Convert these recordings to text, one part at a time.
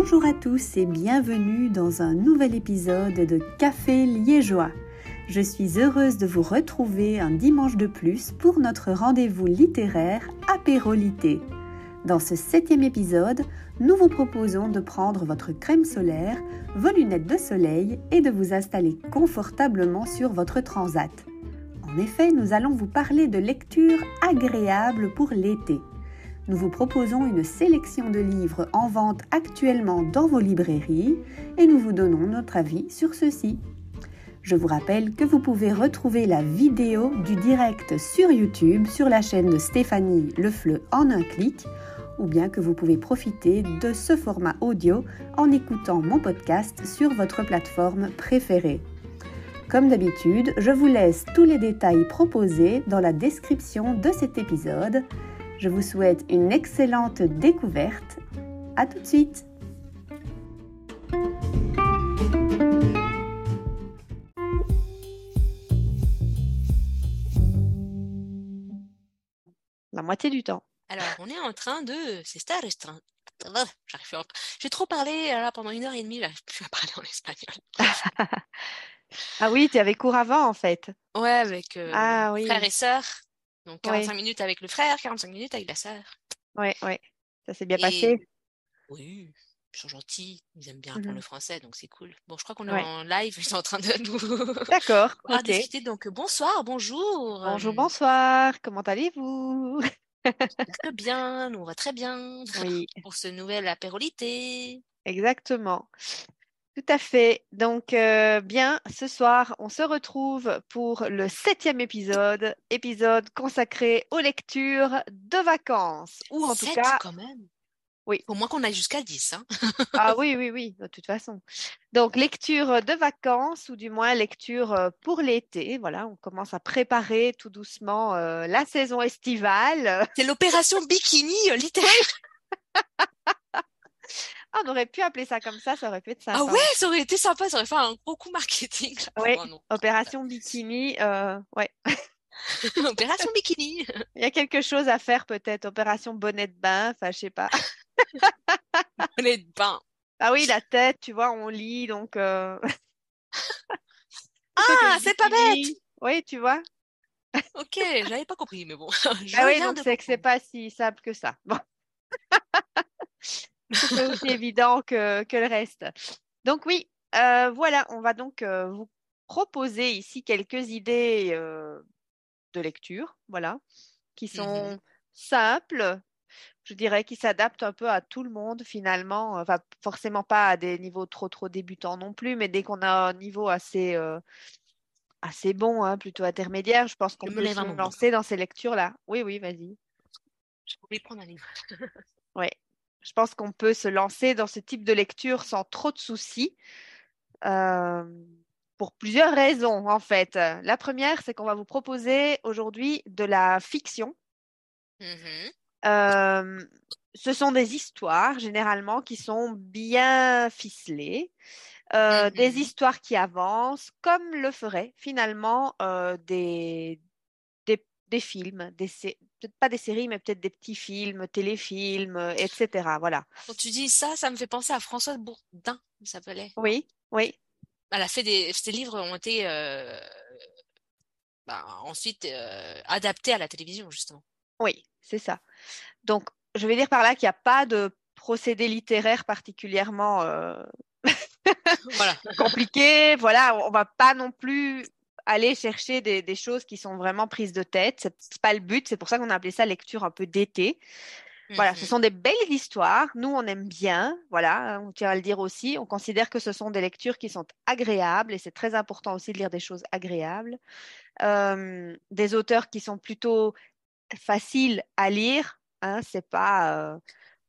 Bonjour à tous et bienvenue dans un nouvel épisode de Café Liégeois. Je suis heureuse de vous retrouver un dimanche de plus pour notre rendez-vous littéraire Apérolité. Dans ce septième épisode, nous vous proposons de prendre votre crème solaire, vos lunettes de soleil et de vous installer confortablement sur votre transat. En effet, nous allons vous parler de lecture agréable pour l'été. Nous vous proposons une sélection de livres en vente actuellement dans vos librairies et nous vous donnons notre avis sur ceux-ci. Je vous rappelle que vous pouvez retrouver la vidéo du direct sur YouTube sur la chaîne de Stéphanie Lefleu en un clic ou bien que vous pouvez profiter de ce format audio en écoutant mon podcast sur votre plateforme préférée. Comme d'habitude, je vous laisse tous les détails proposés dans la description de cet épisode. Je vous souhaite une excellente découverte. À tout de suite. La moitié du temps. Alors, on est en train de. C'est ça, restreint. J'arrive J'ai trop parlé là, pendant une heure et demie, j'arrive plus à parler en espagnol. ah oui, tu avais cours avant en fait. Ouais, avec euh, ah, oui. frère et sœur. Donc 45 minutes avec le frère, 45 minutes avec la sœur. Ouais, ouais. Ça s'est bien passé. Oui, ils sont gentils, ils aiment bien apprendre le français, donc c'est cool. Bon, je crois qu'on est en live, ils sont en train de nous D'accord, ok. discuter. Donc bonsoir, bonjour. Bonjour, bonsoir. Comment allez-vous? Très bien, nous on va très bien. Oui. Pour ce nouvel apérolité. Exactement. Tout à fait. Donc, euh, bien, ce soir, on se retrouve pour le septième épisode, épisode consacré aux lectures de vacances. Ou en tout cas. quand même. Oui. Au moins qu'on aille jusqu'à 10. Hein. ah oui, oui, oui, de toute façon. Donc, lecture de vacances, ou du moins lecture euh, pour l'été. Voilà, on commence à préparer tout doucement euh, la saison estivale. C'est l'opération bikini littéraire. Ah, on aurait pu appeler ça comme ça, ça aurait pu être sympa. Ah ouais, ça aurait été sympa, ça aurait fait un gros coup marketing. Oui, opération bikini, ouais. opération bikini. Il y a quelque chose à faire peut-être, opération bonnet de bain, enfin je sais pas. bonnet de bain. Ah oui, la tête, tu vois, on lit, donc. Euh, ah, c'est pas bête. Oui, tu vois. ok, j'avais pas compris, mais bon. ah oui, donc c'est que c'est pas si simple que ça. Bon. C'est aussi évident que, que, le reste. Donc oui, euh, voilà, on va donc euh, vous proposer ici quelques idées de lecture, voilà, qui Mmh sont simples, je dirais, qui s'adaptent un peu à tout le monde finalement. Enfin, forcément pas à des niveaux trop trop débutants non plus, mais dès qu'on a un niveau assez euh, assez bon, hein, plutôt intermédiaire, je pense qu'on peut se lancer dans ces lectures-là. Oui, oui, vas-y. Je pouvais prendre un livre. oui, je pense qu'on peut se lancer dans ce type de lecture sans trop de soucis. Euh, pour plusieurs raisons, en fait. La première, c'est qu'on va vous proposer aujourd'hui de la fiction. Mmh euh, ce sont des histoires, généralement, qui sont bien ficelées. Euh, des mmh histoires qui avancent, comme le feraient finalement des, des, films, des, peut-être pas des séries, mais peut-être des petits films, téléfilms, etc. Voilà. Quand tu dis ça, ça me fait penser à Françoise Bourdin, ça s'appelait. Oui, oui elle a fait des ces livres ont été euh, bah, ensuite euh, adaptés à la télévision justement. Oui, c'est ça. Donc je vais dire par là qu'il n'y a pas de procédé littéraire particulièrement euh... voilà. compliqué. Voilà, on va pas non plus aller chercher des, des choses qui sont vraiment prises de tête. C'est pas le but. C'est pour ça qu'on a appelé ça lecture un peu d'été. Voilà, ce Mmh sont des belles histoires. Nous, on aime bien. Voilà, on tient à le dire aussi. On considère que ce sont des lectures qui sont agréables et c'est très important aussi de lire des choses agréables. Euh, des auteurs qui sont plutôt faciles à lire. Hein, c'est pas, euh,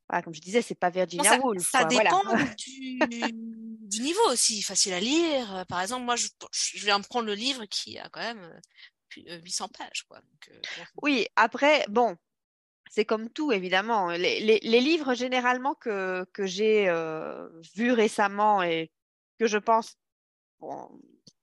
voilà, comme je disais, c'est pas Virginia bon, ça, Woolf. Ça quoi, dépend voilà. du, du, niveau aussi. Facile à lire. Par exemple, moi, je, je vais me prendre le livre qui a quand même 800 pages. Quoi. Donc, euh, oui, après, bon, c'est comme tout, évidemment. Les, les, les, livres, généralement, que, que j'ai euh, vus récemment et que je pense bon,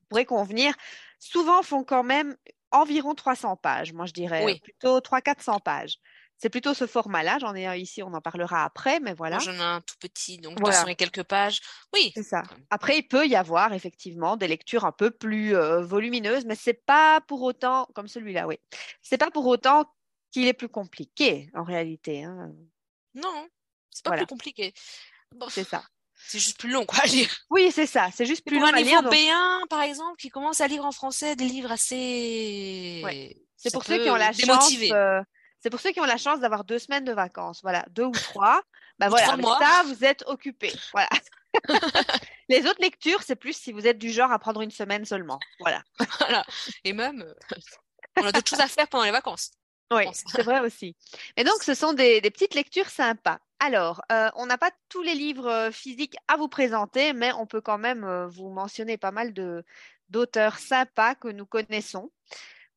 pourraient convenir, souvent font quand même environ 300 pages, moi je dirais. Oui. Plutôt 300-400 pages. C'est plutôt ce format-là. J'en ai un ici, on en parlera après, mais voilà. J'en ai un tout petit, donc Voilà. 200 et quelques pages. Oui, C'est ça. Après, il peut y avoir effectivement des lectures un peu plus euh, volumineuses, mais c'est pas pour autant, comme celui-là, oui. C'est pas pour autant qu'il est plus compliqué en réalité. hein. non, c'est pas Voilà. plus compliqué. Bon, C'est ça. c'est juste plus long, quoi, à lire. Oui, c'est ça. C'est juste plus pour long un niveau lire. donc B1, par exemple, qui commence à lire en français des livres assez... C'est ça pour ceux qui ont la chance. euh, c'est pour ceux qui ont la chance d'avoir deux semaines de vacances. Voilà, deux ou trois. Ou voilà, avec ça, vous êtes occupés. Voilà. Les autres lectures, c'est plus si vous êtes du genre à prendre une semaine seulement. Voilà. Voilà. Et même, euh, on a d'autres choses à faire pendant les vacances. Oui, c'est vrai aussi. Et donc, ce sont des, des petites lectures sympas. Alors, euh, on n'a pas tous les livres euh, physiques à vous présenter, mais on peut quand même vous mentionner pas mal de d'auteurs sympas que nous connaissons,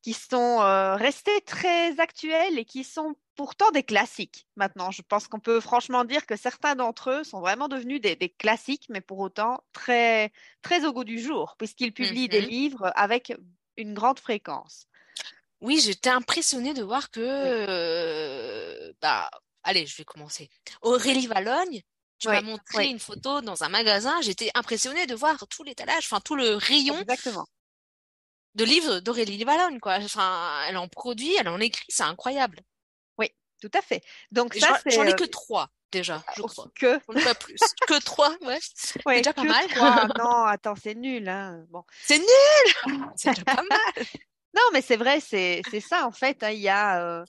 qui sont euh, restés très actuels et qui sont pourtant des classiques maintenant. Je pense qu'on peut franchement dire que certains d'entre eux sont vraiment devenus des, des classiques, mais pour autant très, très au goût du jour, puisqu'ils publient des Mhm. livres avec une grande fréquence. Oui, j'étais impressionnée de voir que, euh, bah, allez, je vais commencer. Aurélie Valogne, tu Oui, m'as montré oui. une photo dans un magasin. J'étais impressionnée de voir tout l'étalage, enfin tout le rayon Exactement. De livres d'Aurélie Valogne, quoi. Enfin, elle en produit, elle en écrit, c'est incroyable. Tout à fait. Donc Et ça, j'en- ai euh, que trois déjà, je oh, crois. que J'en ai pas plus. Que trois, ouais. ouais, déjà pas mal. trois. Non, attends, c'est nul. Hein. Bon. C'est nul! C'est déjà pas mal. Non, mais c'est vrai, c'est c'est ça en fait. hein, Il y a euh,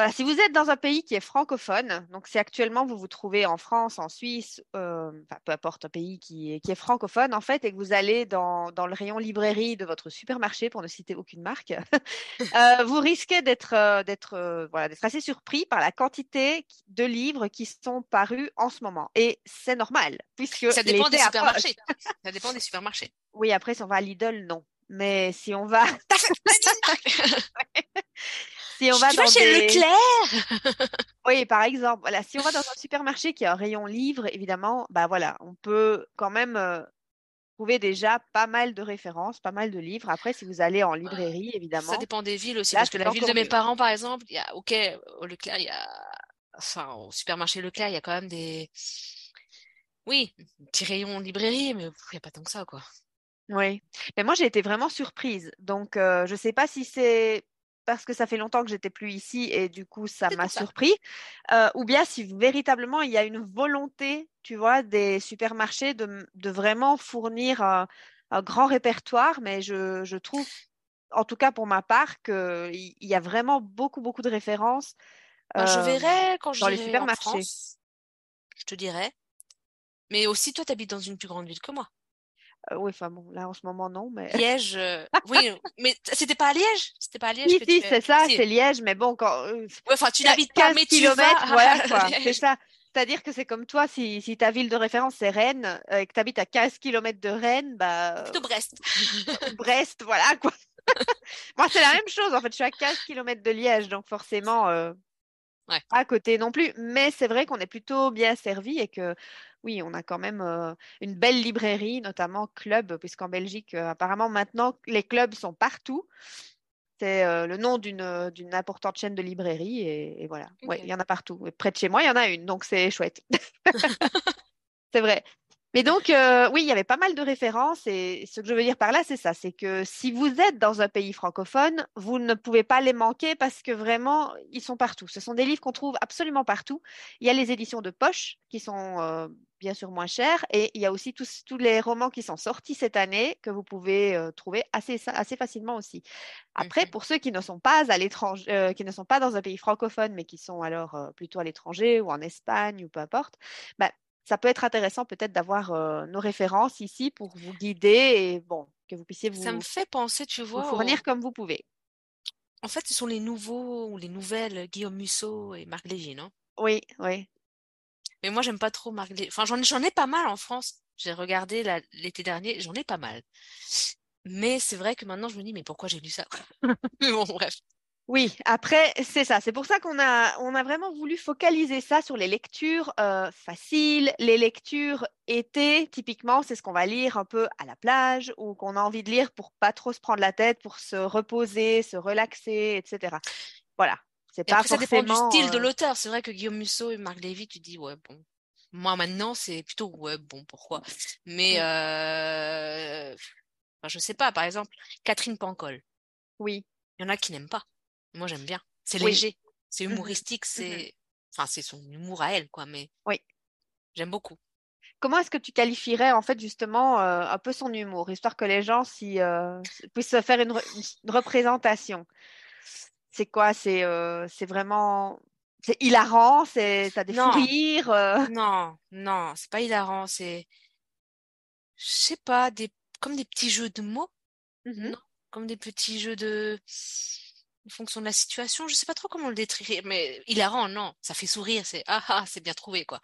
voilà, si vous êtes dans un pays qui est francophone, donc si actuellement vous vous trouvez en France, en Suisse, euh, enfin peu importe un pays qui est, qui est francophone en fait, et que vous allez dans, dans le rayon librairie de votre supermarché, pour ne citer aucune marque, euh, vous risquez d'être euh, d'être voilà, assez surpris par la quantité de livres qui sont parus en ce moment. Et c'est normal, puisque Ça dépend des approche. supermarchés. Ça dépend des supermarchés. Oui, après, si on va à Lidl, non. Mais si on va, si on va tu vas dans chez des... Leclerc? Oui, par exemple, voilà, si on va dans un supermarché qui a un rayon livre, évidemment, bah voilà, on peut quand même euh, trouver déjà pas mal de références, pas mal de livres. Après, si vous allez en librairie, évidemment, Ça dépend des villes aussi, Là, parce que la ville de mes mieux. parents, par exemple, il y a, ok, au Leclerc, il y a, enfin, au supermarché Leclerc, il y a quand même des, oui, un petit rayon librairie, mais il n'y a pas tant que ça, quoi. oui. Mais moi, j'ai été vraiment surprise. Donc, euh, je sais pas si c'est parce que ça fait longtemps que j'étais plus ici et du coup, ça m'a surpris, euh, ou bien si véritablement il y a une volonté, tu vois, des supermarchés de, vraiment fournir un, un grand répertoire, mais je, je trouve, en tout cas pour ma part, qu'il il y a vraiment beaucoup, beaucoup de références. Ben, je euh, verrai quand dans les j'irai en supermarchés. France, je te dirai. Mais aussi, toi, tu habites dans une plus grande ville que moi. Euh, oui, enfin bon, là en ce moment, non, mais. Liège, euh, oui, mais t- c'était pas à Liège? C'était pas à Liège Si, que si, tu c'est ça, Si. c'est Liège, mais bon, quand. euh, Ouais, enfin, tu n'habites pas, 15 mais tu vas voilà quoi, c'est ça. C'est-à-dire que c'est comme toi, si, si ta ville de référence c'est Rennes euh, et que tu habites à 15 km de Rennes, bah, Plutôt Brest. Brest, voilà quoi. Moi, c'est la même chose en fait, je suis à 15 km de Liège, donc forcément euh, Ouais. pas à côté non plus. Mais c'est vrai qu'on est plutôt bien servi et que oui, on a quand même euh, une belle librairie, notamment Club, puisqu'en Belgique, euh, apparemment maintenant, les clubs sont partout. C'est euh, le nom d'une d'une importante chaîne de librairie et, et voilà. Ouais, il y en a partout. Et près de chez moi, il y en a une, donc c'est chouette. C'est vrai. Mais donc, euh, oui, il y avait pas mal de références et ce que je veux dire par là, c'est ça, c'est que si vous êtes dans un pays francophone, vous ne pouvez pas les manquer parce que vraiment, ils sont partout. Ce sont des livres qu'on trouve absolument partout. Il y a les éditions de poche qui sont euh, bien sûr moins chères et il y a aussi tous, tous les romans qui sont sortis cette année que vous pouvez euh, trouver assez, assez facilement aussi. Après, Mhm. pour ceux qui ne sont pas à l'étranger, qui ne sont pas dans un pays francophone, mais qui sont alors plutôt à l'étranger ou en Espagne ou peu importe, bah, ça peut être intéressant peut-être d'avoir euh, nos références ici pour vous guider et bon, que vous puissiez vous, Ça me fait penser, tu vous vois, fournir au- comme vous pouvez. en fait, ce sont les nouveaux ou les nouvelles Guillaume Musso et Marc Lévy, non? Oui, oui. Mais moi, j'aime pas trop Marc Lévy. Enfin, j'en ai, j'en ai pas mal en France. J'ai regardé l'été dernier, j'en ai pas mal. Mais c'est vrai que maintenant, je me dis, mais pourquoi j'ai lu ça? Mais bon, bref. Oui, après, c'est ça. C'est pour ça qu'on a, on a vraiment voulu focaliser ça sur les lectures euh, faciles, les lectures été, typiquement, c'est ce qu'on va lire un peu à la plage ou qu'on a envie de lire pour pas trop se prendre la tête, pour se reposer, se relaxer, etc. Voilà. C'est pas après, ça dépend du forcément. style de euh, l'auteur. C'est vrai que Guillaume Musso et Marc Lévy, tu dis, ouais, bon. Moi, maintenant, c'est plutôt, ouais, bon, pourquoi? Mais, Mm. euh, enfin, je sais pas, par exemple, Catherine Pancol. Oui. Il y en a qui n'aiment pas. Moi, j'aime bien. C'est Oui. léger, c'est Mhm. humoristique, c'est, enfin, c'est son humour à elle, quoi, mais Oui. j'aime beaucoup. Comment est-ce que tu qualifierais en fait justement euh, un peu son humour, histoire que les gens s'y, euh, puissent se faire une, re- une représentation? C'est quoi? C'est euh, vraiment c'est hilarant, c'est t'as des fous Non, rires. non, non, c'est pas hilarant, c'est, je sais pas, des, comme des petits jeux de mots, non, comme des petits jeux de, en fonction de la situation, je sais pas trop comment le décrire, mais hilarant, non, ça fait sourire, c'est, ah, ah, c'est bien trouvé, quoi.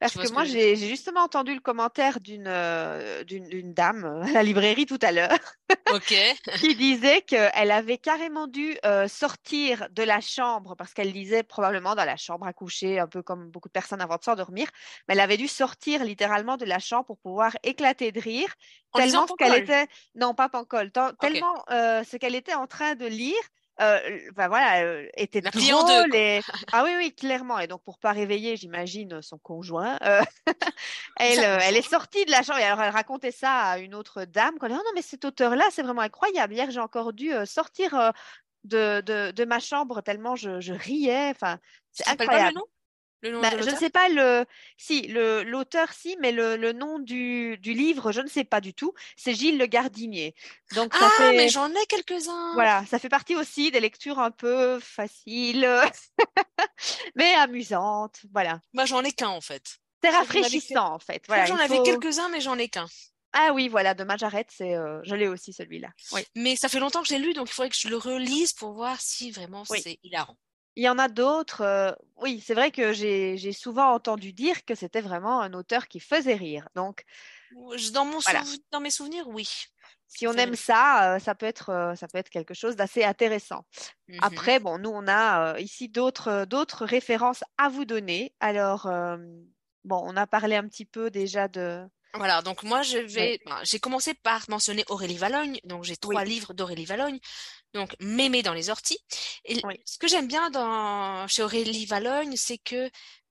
Parce que moi j'ai justement entendu le commentaire d'une euh, d'une dame à la librairie tout à l'heure qui disait qu'elle avait carrément dû euh, sortir de la chambre parce qu'elle lisait probablement dans la chambre à coucher, un peu comme beaucoup de personnes avant de s'endormir, mais elle avait dû sortir littéralement de la chambre pour pouvoir éclater de rire, En tellement ce qu'elle était, non pas Pancol, tellement euh, ce qu'elle était en train de lire. Euh, ben voilà, euh, était La drôle et ah oui oui clairement et donc pour pas réveiller j'imagine son conjoint euh, elle, euh, elle est sortie de la chambre et alors elle racontait ça à une autre dame. Elle dit, oh non, mais cet auteur-là, c'est vraiment incroyable. Hier, j'ai encore dû sortir de, de, de ma chambre tellement je, je riais. Enfin, c'est pas le incroyable. nom? Le nom de je ne sais pas le, si le l'auteur si, mais le, le nom du, du livre, je ne sais pas du tout. C'est Gilles Le Gardinier. Donc ça Ah, mais fait, j'en ai quelques-uns. voilà, ça fait partie aussi des lectures un peu faciles, mais amusantes. Voilà, Moi, j'en ai qu'un, en fait. c'est rafraîchissant en fait. Voilà, il j'en avais faut. quelques-uns, mais j'en ai qu'un. Ah oui, voilà, de Majaret, c'est, euh, je l'ai aussi celui-là. Oui, Mais ça fait longtemps que je l'ai lu, donc il faudrait que je le relise pour voir si vraiment oui. c'est hilarant. Il y en a d'autres. euh, oui, c'est vrai que j'ai souvent entendu dire que c'était vraiment un auteur qui faisait rire. Donc Dans mon voilà, souv- dans mes souvenirs, oui. si on aime ça, euh, ça peut être euh, ça peut être quelque chose d'assez intéressant. Mhm. Après, bon, nous on a ici d'autres références à vous donner. Alors bon, on a parlé un petit peu déjà de. Voilà, donc moi je vais. j'ai commencé par mentionner Aurélie Valogne, donc j'ai trois oui, livres d'Aurélie Valogne, donc Mémé dans les orties. Et oui. ce que j'aime bien dans chez Aurélie Valogne, c'est que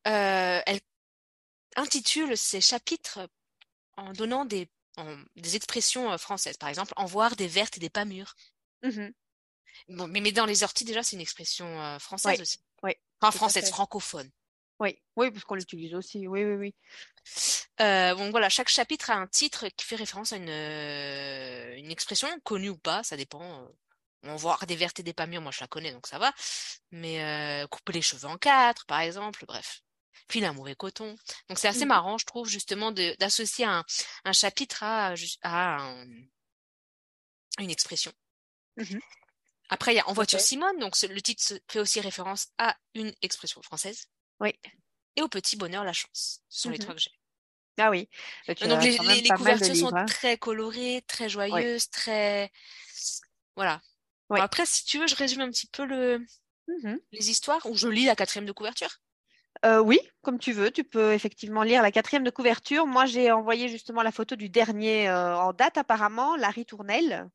euh, elle intitule ses chapitres en donnant des, en- des expressions euh, françaises. Par exemple, en voir des vertes et des pas mûres. Mhm. Bon, Mémé dans les orties, déjà, c'est une expression euh, française Oui, aussi. oui, Enfin, française, francophone. Oui, oui, parce qu'on l'utilise aussi. Oui, oui, oui. Euh, bon, voilà, chaque chapitre a un titre qui fait référence à une, une expression, connue ou pas, ça dépend. On voir des vertes et des pas mûres, moi je la connais, donc ça va. Mais euh, couper les cheveux en quatre, par exemple, bref. Filer un mauvais coton. Donc c'est assez Mhm. marrant, je trouve, justement, d'associer un, un chapitre à, ju- à un- une expression. Mhm. Après, il y a En voiture. Simone, donc le titre fait aussi référence à une expression française. Oui. Et au petit bonheur, la chance. Ce sont les Mhm. trois que j'ai. Ah oui. Donc les, couvertures sont hein. très colorées, très Oui, joyeuses, très... Voilà. Oui. après, si tu veux, je résume un petit peu le, Mhm. les histoires, ou je lis la quatrième de couverture. Euh, oui, comme tu veux, tu peux effectivement lire la quatrième de couverture. Moi, j'ai envoyé justement la photo du dernier euh, en date apparemment, Larry Tournelle.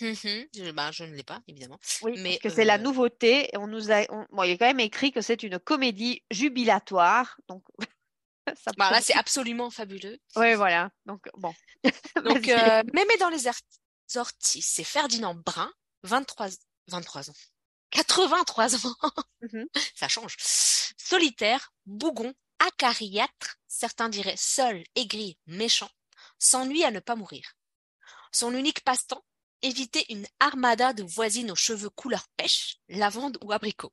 Mhm. Je, bah, je ne l'ai pas, évidemment. Oui, parce Mais que c'est la euh, nouveauté. On nous a, on- bon, il est quand même écrit que c'est une comédie jubilatoire. Donc, ça bah, là, c'est absolument fabuleux. Oui, voilà. Donc, bon, Donc, Mémé dans les orties, c'est Ferdinand Brun, 23, 23 ans. 83 ans, Mhm. ça change. Solitaire, bougon, acariâtre, certains diraient seul, aigri, méchant, s'ennuie à ne pas mourir. Son unique passe-temps, éviter une armada de voisines aux cheveux couleur pêche, lavande ou abricot.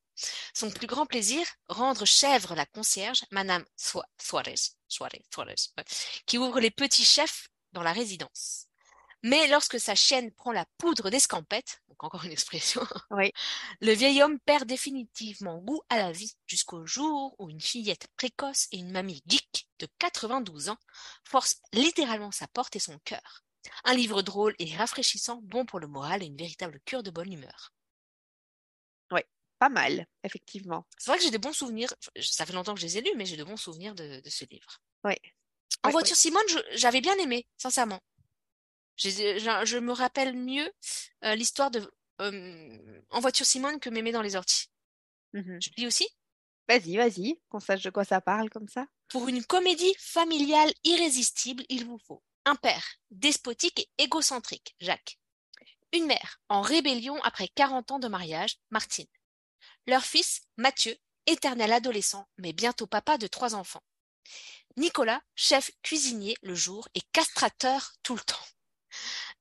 Son plus grand plaisir, rendre chèvre la concierge, Madame Suarez, Suarez, Suarez, ouais, qui ouvre les petits chefs dans la résidence. Mais lorsque sa chienne prend la poudre d'escampette, donc encore une expression, Oui. le vieil homme perd définitivement goût à la vie jusqu'au jour où une fillette précoce et une mamie geek de 92 ans forcent littéralement sa porte et son cœur. Un livre drôle et rafraîchissant, bon pour le moral et une véritable cure de bonne humeur. Oui, pas mal, effectivement. C'est vrai que j'ai des bons souvenirs, ça fait longtemps que je les ai lus, mais j'ai de bons souvenirs de, de ce livre. Oui, En voiture Simone, j'avais bien aimé, sincèrement. Je, je me rappelle mieux euh, l'histoire de euh, En voiture Simone que Mémé dans les orties. Mhm. Je lis aussi? Vas-y, vas-y, qu'on sache de quoi ça parle comme ça. Pour une comédie familiale irrésistible, il vous faut un père despotique et égocentrique, Jacques. Une mère en rébellion après 40 ans de mariage, Martine. Leur fils, Mathieu, éternel adolescent, mais bientôt papa de trois enfants. Nicolas, chef cuisinier le jour et castrateur tout le temps.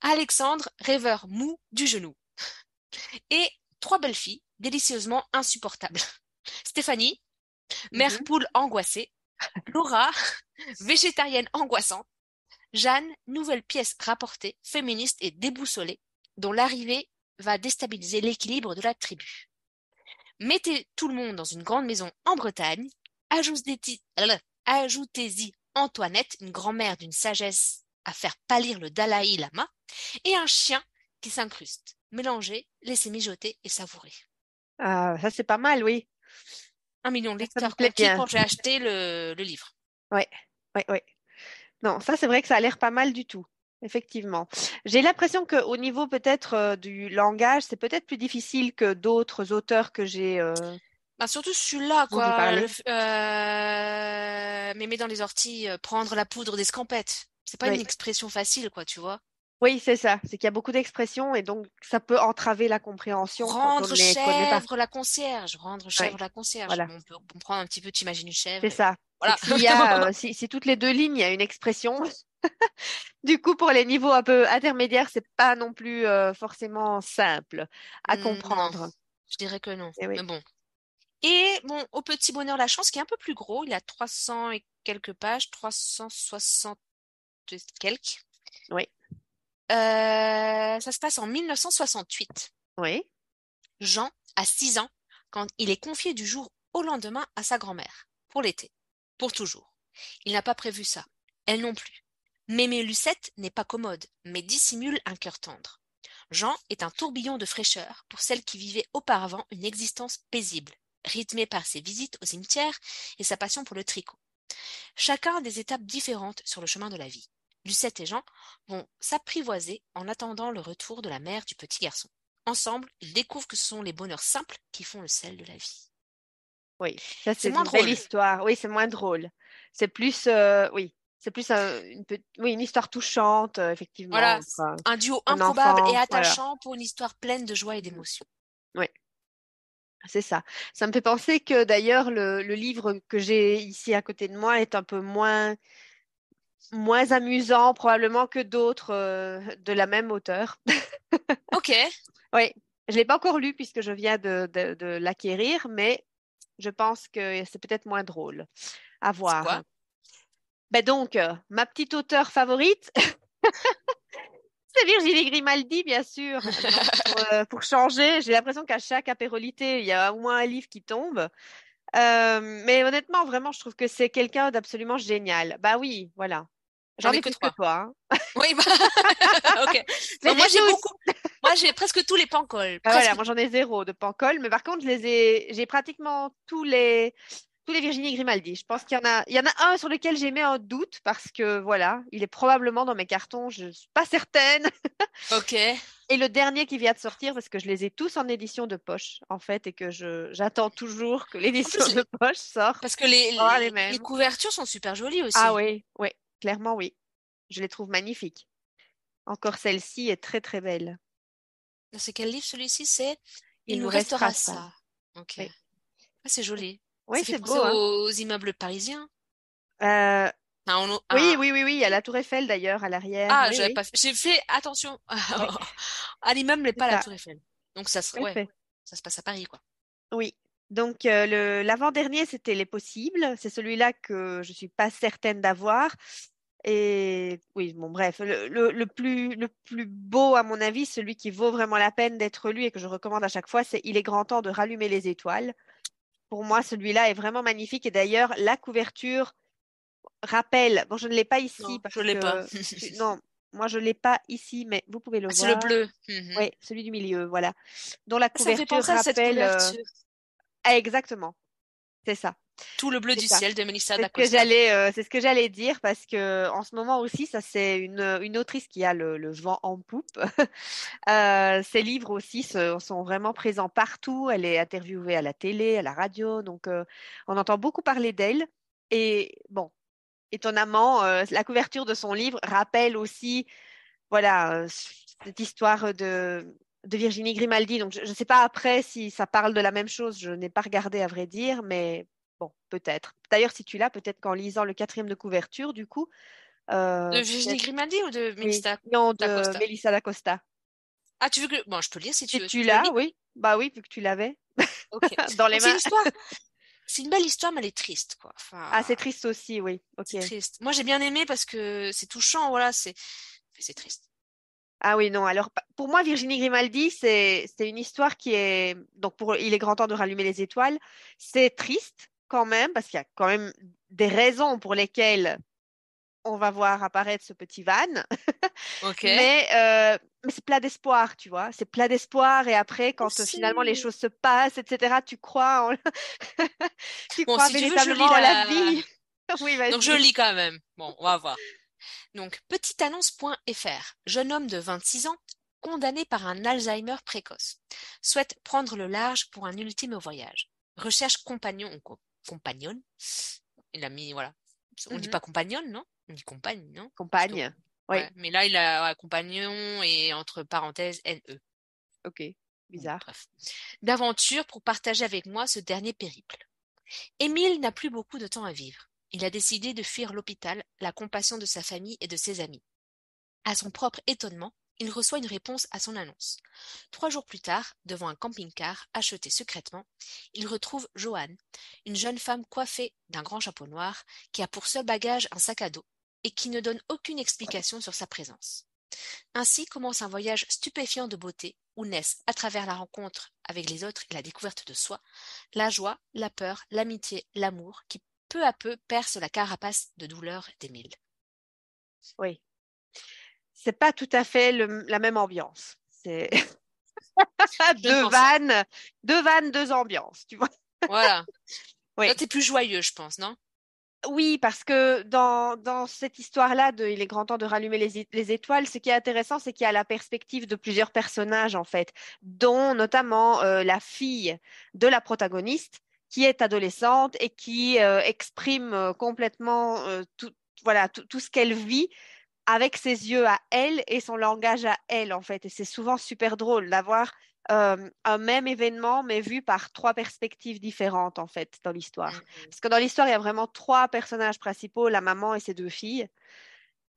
Alexandre, rêveur mou du genou. Et trois belles filles, délicieusement insupportables. Stéphanie, mère Mhm. poule angoissée. Laura, végétarienne angoissante. Jeanne, nouvelle pièce rapportée, féministe et déboussolée, dont l'arrivée va déstabiliser l'équilibre de la tribu. Mettez tout le monde dans une grande maison en Bretagne. Ajoutez-y Antoinette, une grand-mère d'une sagesse à faire pâlir le Dalai Lama, et un chien qui s'incruste. Mélangez, laissez mijoter et savourer. Ah, ça c'est pas mal, oui. Un million de lecteurs quand j'ai acheté le, le livre. Oui, oui. Non, ça c'est vrai que ça a l'air pas mal du tout. Effectivement. J'ai l'impression qu'au niveau peut-être euh, du langage, c'est peut-être plus difficile que d'autres auteurs que j'ai. euh, Bah, surtout celui-là, quoi. Le euh, Mémé dans les orties, prendre la poudre d'escampette. C'est pas Oui. une expression facile, quoi, tu vois. Oui, c'est ça. C'est qu'il y a beaucoup d'expressions et donc ça peut entraver la compréhension Rendre chèvre la concierge. Rendre chèvre la concierge. voilà. Bon, on peut comprendre un petit peu, t'imagines une chèvre. C'est ça. Voilà. S'il y a, euh, si, si toutes les deux lignes, il y a une expression, du coup, pour les niveaux un peu intermédiaires, c'est pas non plus euh, forcément simple à Mm, non. comprendre. Je dirais que non. Eh oui. Mais bon. Et bon, au petit bonheur la chance, qui est un peu plus gros, il a 300 et quelques pages, 360 et quelques. Oui. Euh, ça se passe en 1968. Oui. Jean a 6 ans quand il est confié du jour au lendemain à sa grand-mère, pour l'été, pour toujours. Il n'a pas prévu ça, elle non plus. Mémé Lucette n'est pas commode, mais dissimule un cœur tendre. Jean est un tourbillon de fraîcheur pour celle qui vivait auparavant une existence paisible, rythmée par ses visites au cimetière et sa passion pour le tricot. Chacun a des étapes différentes sur le chemin de la vie. Lucette et Jean vont s'apprivoiser en attendant le retour de la mère du petit garçon. Ensemble, ils découvrent que ce sont les bonheurs simples qui font le sel de la vie. Oui. Ça, c'est moins une belle drôle. histoire. Oui, c'est moins drôle. C'est plus, euh, oui, c'est plus un- une, oui, une histoire touchante, euh, effectivement. Voilà, Un duo improbable enfant, et voilà. attachant pour une histoire pleine de joie et d'émotion. C'est ça. Ça me fait penser que d'ailleurs le, le livre que j'ai ici à côté de moi est un peu moins moins amusant probablement que d'autres euh, de la même auteur. Ok, Oui, je l'ai pas encore lu puisque je viens de, de, de l'acquérir, mais je pense que c'est peut-être moins drôle à voir. quoi? Ben donc, euh, ma petite auteure favorite, c'est Virginie Grimaldi, bien sûr. Pour, euh, pour changer, j'ai l'impression qu'à chaque apérolité, il y a au moins un livre qui tombe. Euh, mais honnêtement, vraiment, je trouve que c'est quelqu'un d'absolument génial. Bah oui, voilà. J'en ai que trois. hein. oui, bah... ok. Moi j'ai j'ai beaucoup. Moi j'ai presque tous les pancols. Ah, voilà, moi j'en ai zéro de Pancol, mais par contre, je les ai, j'ai pratiquement tous les, tous les Virginie Grimaldi. Je pense qu'il y en a, il y en a un sur lequel j'ai mis un doute parce que voilà, il est probablement dans mes cartons, je suis pas certaine. Ok. Et le dernier qui vient de sortir, parce que je les ai tous en édition de poche, en fait, et que j'attends toujours que l'édition de poche sorte. Parce que les, Oh, les les, mêmes. les couvertures sont super jolies aussi. Ah oui, oui, clairement oui. Je les trouve magnifiques. Encore celle-ci est très très belle. C'est quel livre celui-ci? C'est Il Il nous nous restera restera ça. ça. Ok. Oui. Ah, c'est joli. Oui, c'est beau. hein. aux immeubles parisiens. Euh, on- oui, oui, oui, oui, il y a la Tour Eiffel d'ailleurs à l'arrière. Ah, oui, j'avais oui, pas fait. J'ai fait attention à l'immeuble, mais pas à la. Tour Eiffel. Donc ça se, ouais, ça se passe à Paris, quoi. Oui. Donc euh, l'avant-dernier, c'était Les Possibles. C'est celui-là que je suis pas certaine d'avoir. Et oui, bon, bref, le, le, le plus, le plus beau, à mon avis, celui qui vaut vraiment la peine d'être lu et que je recommande à chaque fois, c'est Il est grand temps de rallumer les étoiles. Pour moi, celui-là est vraiment magnifique. Et d'ailleurs, la couverture rappelle, bon, je ne l'ai pas ici Non, parce je l'ai pas. que, tu- non, moi, je ne l'ai pas ici, mais vous pouvez le Ah, c'est le voir. bleu. Mhm. Oui, celui du milieu, voilà. Dont la Ça fait couverture penser à cette rappelle. euh, couverture. ah, exactement. C'est ça. Tout le bleu du ça. ciel de Melissa C'est ce que D'Acosta. j'allais, euh, c'est ce que j'allais dire parce que en ce moment aussi, ça c'est une, une autrice qui a le, le vent en poupe. Euh, ses livres aussi se- sont vraiment présents partout. Elle est interviewée à la télé, à la radio, donc euh, on entend beaucoup parler d'elle. Et bon, étonnamment, la couverture de son livre rappelle aussi, voilà, cette histoire de de Virginie Grimaldi. Donc je ne sais pas après si ça parle de la même chose. Je n'ai pas regardé à vrai dire, mais Bon, peut-être. D'ailleurs, si tu l'as, peut-être qu'en lisant le quatrième de couverture, du coup. euh, De Virginie Grimaldi ou de oui, Melissa non, de. Mélissa d'Acosta. Ah, tu veux que. Bon, je peux lire si tu Si veux. tu l'as, oui. Bah oui, vu que tu l'avais dans les Donc, c'est une mains. C'est une belle histoire, mais elle est triste, quoi. Enfin, Ah, c'est triste aussi, oui. Ok. c'est triste. Moi, j'ai bien aimé parce que c'est touchant, voilà. C'est. C'est triste. Ah oui, non. Alors, pour moi, Virginie Grimaldi, c'est c'est une histoire qui est. Donc, pour Il est grand temps de rallumer les étoiles. C'est triste quand même, parce qu'il y a quand même des raisons pour lesquelles on va voir apparaître ce petit van. Mais, euh, mais c'est plein d'espoir, tu vois. C'est plein d'espoir. Et après, quand euh, Aussi. finalement les choses se passent, etc., tu crois en... tu Bon, crois si tu veux, je véritablement lis à la la- vie. Oui. Donc je lis quand même. Bon, on va voir. Donc, petiteannonce.fr. Jeune homme de 26 ans, condamné par un Alzheimer précoce, souhaite prendre le large pour un ultime voyage. Recherche compagnon ou co- compagnonne. Il a mis, voilà. On dit Mhm. pas compagnonne, non? On dit compagne, non? Compagne. Oui. Ouais, Mais là, il a ouais, compagnon et entre parenthèses NE. Ok. Bon, Bizarre. bref. D'aventure pour partager avec moi ce dernier périple. Émile n'a plus beaucoup de temps à vivre. Il a décidé de fuir l'hôpital, la compassion de sa famille et de ses amis. À son propre étonnement, il reçoit une réponse à son annonce. Trois jours plus tard, devant un camping-car acheté secrètement, il retrouve Joanne, une jeune femme coiffée d'un grand chapeau noir, qui a pour seul bagage un sac à dos et qui ne donne aucune explication sur sa présence. Ainsi commence un voyage stupéfiant de beauté où naissent, à travers la rencontre avec les autres et la découverte de soi, la joie, la peur, l'amitié, l'amour qui peu à peu percent la carapace de douleur d'Émile. Oui. C'est pas tout à fait le- la même ambiance. C'est deux vannes, deux vannes, deux ambiances, tu vois. Voilà. Oui. Là, t'es plus joyeux, je pense, non? Oui, parce que dans, dans cette histoire-là de Il est grand temps de rallumer les, les étoiles, ce qui est intéressant, c'est qu'il y a la perspective de plusieurs personnages, en fait, dont notamment euh, la fille de la protagoniste, qui est adolescente et qui euh, exprime euh, complètement euh, tout, voilà, tout, tout ce qu'elle vit avec ses yeux à elle et son langage à elle, en fait. Et c'est souvent super drôle d'avoir euh, un même événement, mais vu par trois perspectives différentes, en fait, dans l'histoire. Parce que dans l'histoire, il y a vraiment trois personnages principaux, la maman et ses deux filles.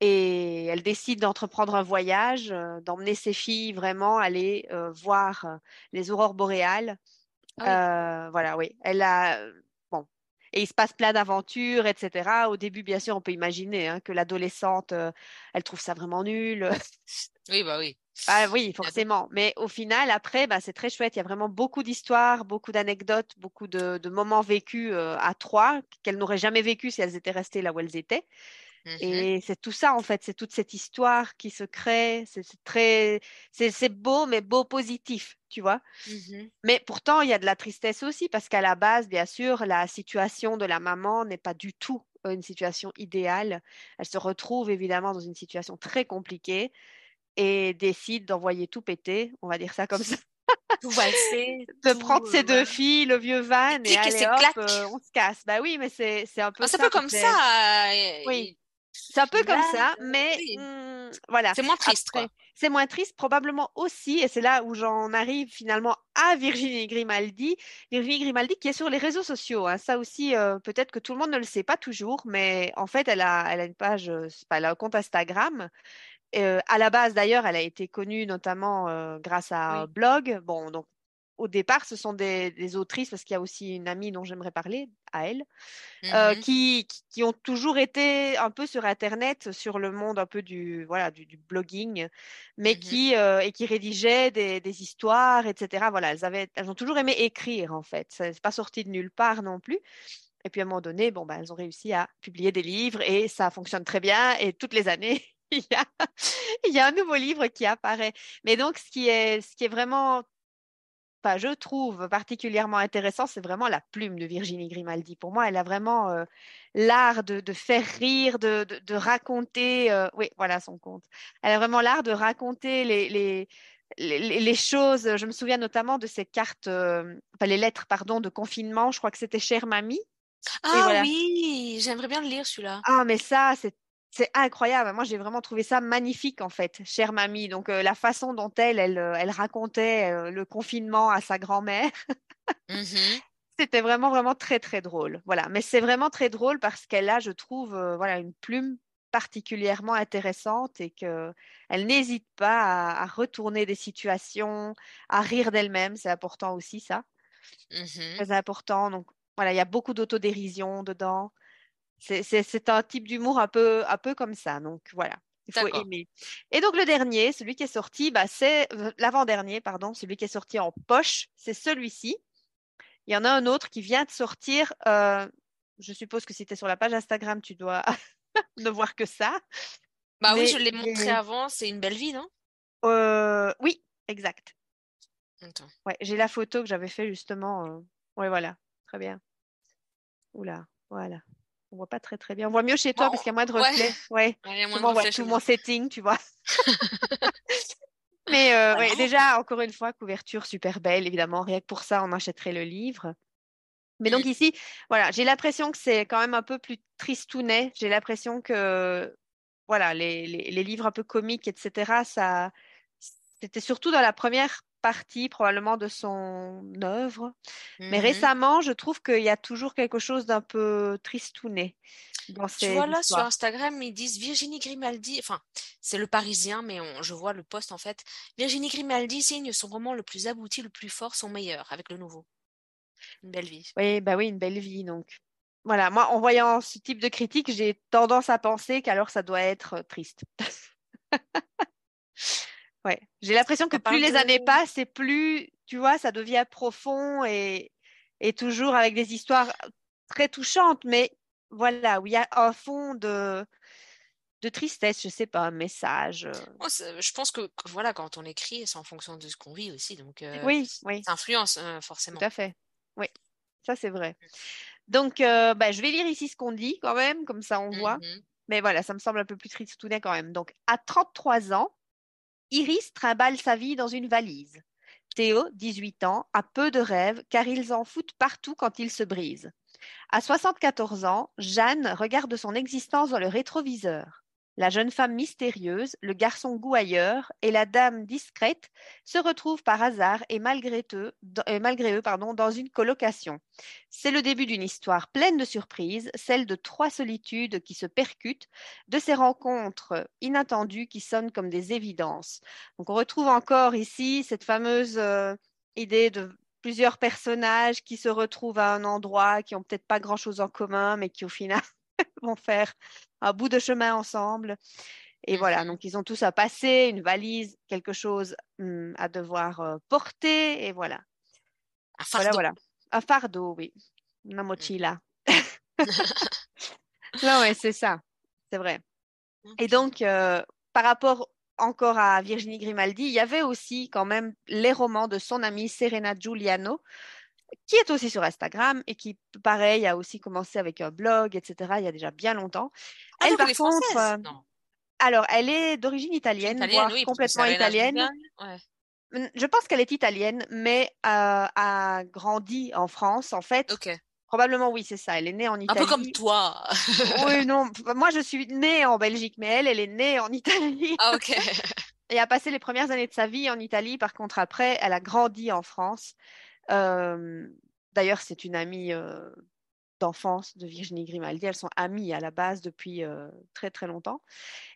Et elle décide d'entreprendre un voyage, euh, d'emmener ses filles vraiment aller euh, voir les aurores boréales. Ah voilà, oui. Elle a. Et il se passe plein d'aventures, etc. Au début, bien sûr, on peut imaginer hein, que l'adolescente, euh, elle trouve ça vraiment nul. Oui, bah oui. Ah oui, forcément. Mais au final, après, bah, c'est très chouette. Il y a vraiment beaucoup d'histoires, beaucoup d'anecdotes, beaucoup de, de moments vécus euh, à trois qu'elles n'auraient jamais vécu si elles étaient restées là où elles étaient. Mhm. Et c'est tout ça, en fait. C'est toute cette histoire qui se crée. C'est très, c'est beau, mais beau positif, tu vois? Mhm. Mais pourtant, il y a de la tristesse aussi, parce qu'à la base, bien sûr, la situation de la maman n'est pas du tout une situation idéale. Elle se retrouve évidemment dans une situation très compliquée et décide d'envoyer tout péter, on va dire ça comme ça, Tout valser. de tout, prendre ses euh, deux filles, le vieux van, et et allez ses hop, euh, on se casse. Bah oui, mais c'est c'est un peu C'est un peu comme c'est- ça. euh, Oui. C'est un peu comme Là, ça, euh, mais oui. hum, voilà. C'est moins triste, c'est moins triste, probablement aussi, et c'est là où j'en arrive finalement à Virginie Grimaldi. Virginie Grimaldi qui est sur les réseaux sociaux. hein. Ça aussi, euh, peut-être que tout le monde ne le sait pas toujours, mais en fait, elle a, elle a une page, euh, elle a un compte Instagram. Euh, à la base, d'ailleurs, elle a été connue notamment euh, grâce à un Oui. blog. Bon, donc au départ, ce sont des, des autrices, parce qu'il y a aussi une amie dont j'aimerais parler, à elle, euh, Mhm. qui, qui- ont toujours été un peu sur Internet, sur le monde un peu du, voilà, du, du blogging, mais Mhm. qui, euh, et qui rédigeaient des, des histoires, etc. Voilà, elles avaient, elles ont toujours aimé écrire, en fait. Ça- C'est pas sorti de nulle part non plus. Et puis à un moment donné, bon, bah, elles ont réussi à publier des livres et ça fonctionne très bien. Et toutes les années, il y a, il y a un nouveau livre qui apparaît. Mais donc, ce qui est, ce qui est vraiment je trouve particulièrement intéressant, c'est vraiment la plume de Virginie Grimaldi. Pour moi, elle a vraiment euh, l'art de, de, faire rire, de, de, de raconter. Euh, oui, voilà son compte. Elle a vraiment l'art de raconter les, les, les, les, choses. Je me souviens notamment de ces cartes, euh, enfin, les lettres, pardon, de confinement. Je crois que c'était Chère Mamie. Ah voilà. oui, j'aimerais bien le lire celui-là. Ah, mais ça, c'est c'est incroyable. Moi, j'ai vraiment trouvé ça magnifique, en fait, chère mamie. Donc, euh, la façon dont elle, elle, euh, elle racontait euh, le confinement à sa grand-mère, Mhm. c'était vraiment, vraiment très, très drôle. Voilà. Mais c'est vraiment très drôle parce qu'elle a, je trouve, euh, voilà, une plume particulièrement intéressante et que elle n'hésite pas à, à retourner des situations, à rire d'elle-même. C'est important aussi, ça. Mhm. Très important. Donc, voilà, il y a beaucoup d'autodérision dedans. C'est- un type d'humour un peu, un peu comme ça. Donc voilà, il faut aimer. Et donc le dernier, celui qui est sorti, bah, c'est l'avant-dernier, pardon, celui qui est sorti en poche, c'est celui-ci. Il y en a un autre qui vient de sortir. euh, je suppose que si tu es sur la page Instagram, tu dois ne voir que ça. Bah oui, je l'ai montré avant, c'est une belle vie, non? euh, oui, exact. Attends. Ouais, j'ai la photo que j'avais fait justement. euh, Ouais, voilà, très bien. Oula, voilà. On voit pas très très bien. On voit mieux chez toi Bon, parce qu'il y a moins de reflets. Ouais. Ouais, moins de ouais, reflets chez tout moi. mon setting, tu vois. Mais euh, Voilà. ouais, déjà, encore une fois, couverture super belle, évidemment. Rien que pour ça, on achèterait le livre. Mais donc ici, voilà, j'ai l'impression que c'est quand même un peu plus tristounet. J'ai l'impression que, voilà, les, les, les livres un peu comiques, etc., ça, c'était surtout dans la première partie, probablement, de son œuvre. Mais Mhm. récemment, je trouve qu'il y a toujours quelque chose d'un peu tristounet dans Tu ces vois là sur. Instagram, ils disent Virginie Grimaldi, enfin c'est le Parisien, mais on- je vois le post en fait. Virginie Grimaldi signe son roman le plus abouti, le plus fort, son meilleur, avec le nouveau. Une belle vie. Oui, bah oui, une belle vie. Donc, voilà, moi, en voyant ce type de critique, j'ai tendance à penser qu'alors ça doit être triste. Ouais, j'ai l'impression que plus les années passent et plus, tu vois, ça devient profond et, et toujours avec des histoires très touchantes, mais voilà, où il y a un fond de, de tristesse, je sais pas, un message. euh. Moi, c'est- je pense que, que voilà, quand on écrit, c'est en fonction de ce qu'on vit aussi, donc euh, Oui, oui, ça influence euh, tout forcément. à fait. Oui, ça c'est vrai. Donc, euh, bah, je vais lire ici ce qu'on dit quand même, comme ça on voit. Mhm. Mais voilà, ça me semble un peu plus triste tout d'un quand même. Donc, à 33 ans, Iris trimballe sa vie dans une valise. Théo, 18 ans, a peu de rêves car ils en foutent partout quand ils se brisent. À 74 ans, Jeanne regarde son existence dans le rétroviseur. La jeune femme mystérieuse, le garçon gouailleur et la dame discrète se retrouvent par hasard et malgré eux, dans une colocation. C'est le début d'une histoire pleine de surprises, celle de trois solitudes qui se percutent, de ces rencontres inattendues qui sonnent comme des évidences. Donc on retrouve encore ici cette fameuse euh, idée de plusieurs personnages qui se retrouvent à un endroit, qui ont peut-être pas grand-chose en commun, mais qui au final vont faire un bout de chemin ensemble. Et voilà, donc ils ont tous à passer, une valise, quelque chose hum, à devoir euh, porter, et voilà. Un Voilà, fardeau. voilà. Un fardeau, oui. Una mochila. Non, ouais, c'est ça. C'est vrai. Et donc, euh, par rapport encore à Virginie Grimaldi, il y avait aussi quand même les romans de son amie Serena Giuliano, qui est aussi sur Instagram et qui, pareil, a aussi commencé avec un blog, etc., il y a déjà bien longtemps. Ah, Elle, par elle contre, euh, alors, elle est d'origine italienne, italienne, voire oui, complètement italienne. Ouais. Je pense qu'elle est italienne, mais euh, a grandi en France, en fait. Probablement, oui, c'est ça. Elle est née en Un peu comme Italie. toi. Oui, non, moi, je suis née en Belgique, mais elle, elle est née en Italie. Ah, ok. et a passé les premières années de sa vie en Italie. Par contre, après, elle a grandi en France. D'ailleurs, c'est une amie d'enfance de Virginie Grimaldi. Elles sont amies à la base depuis très très longtemps.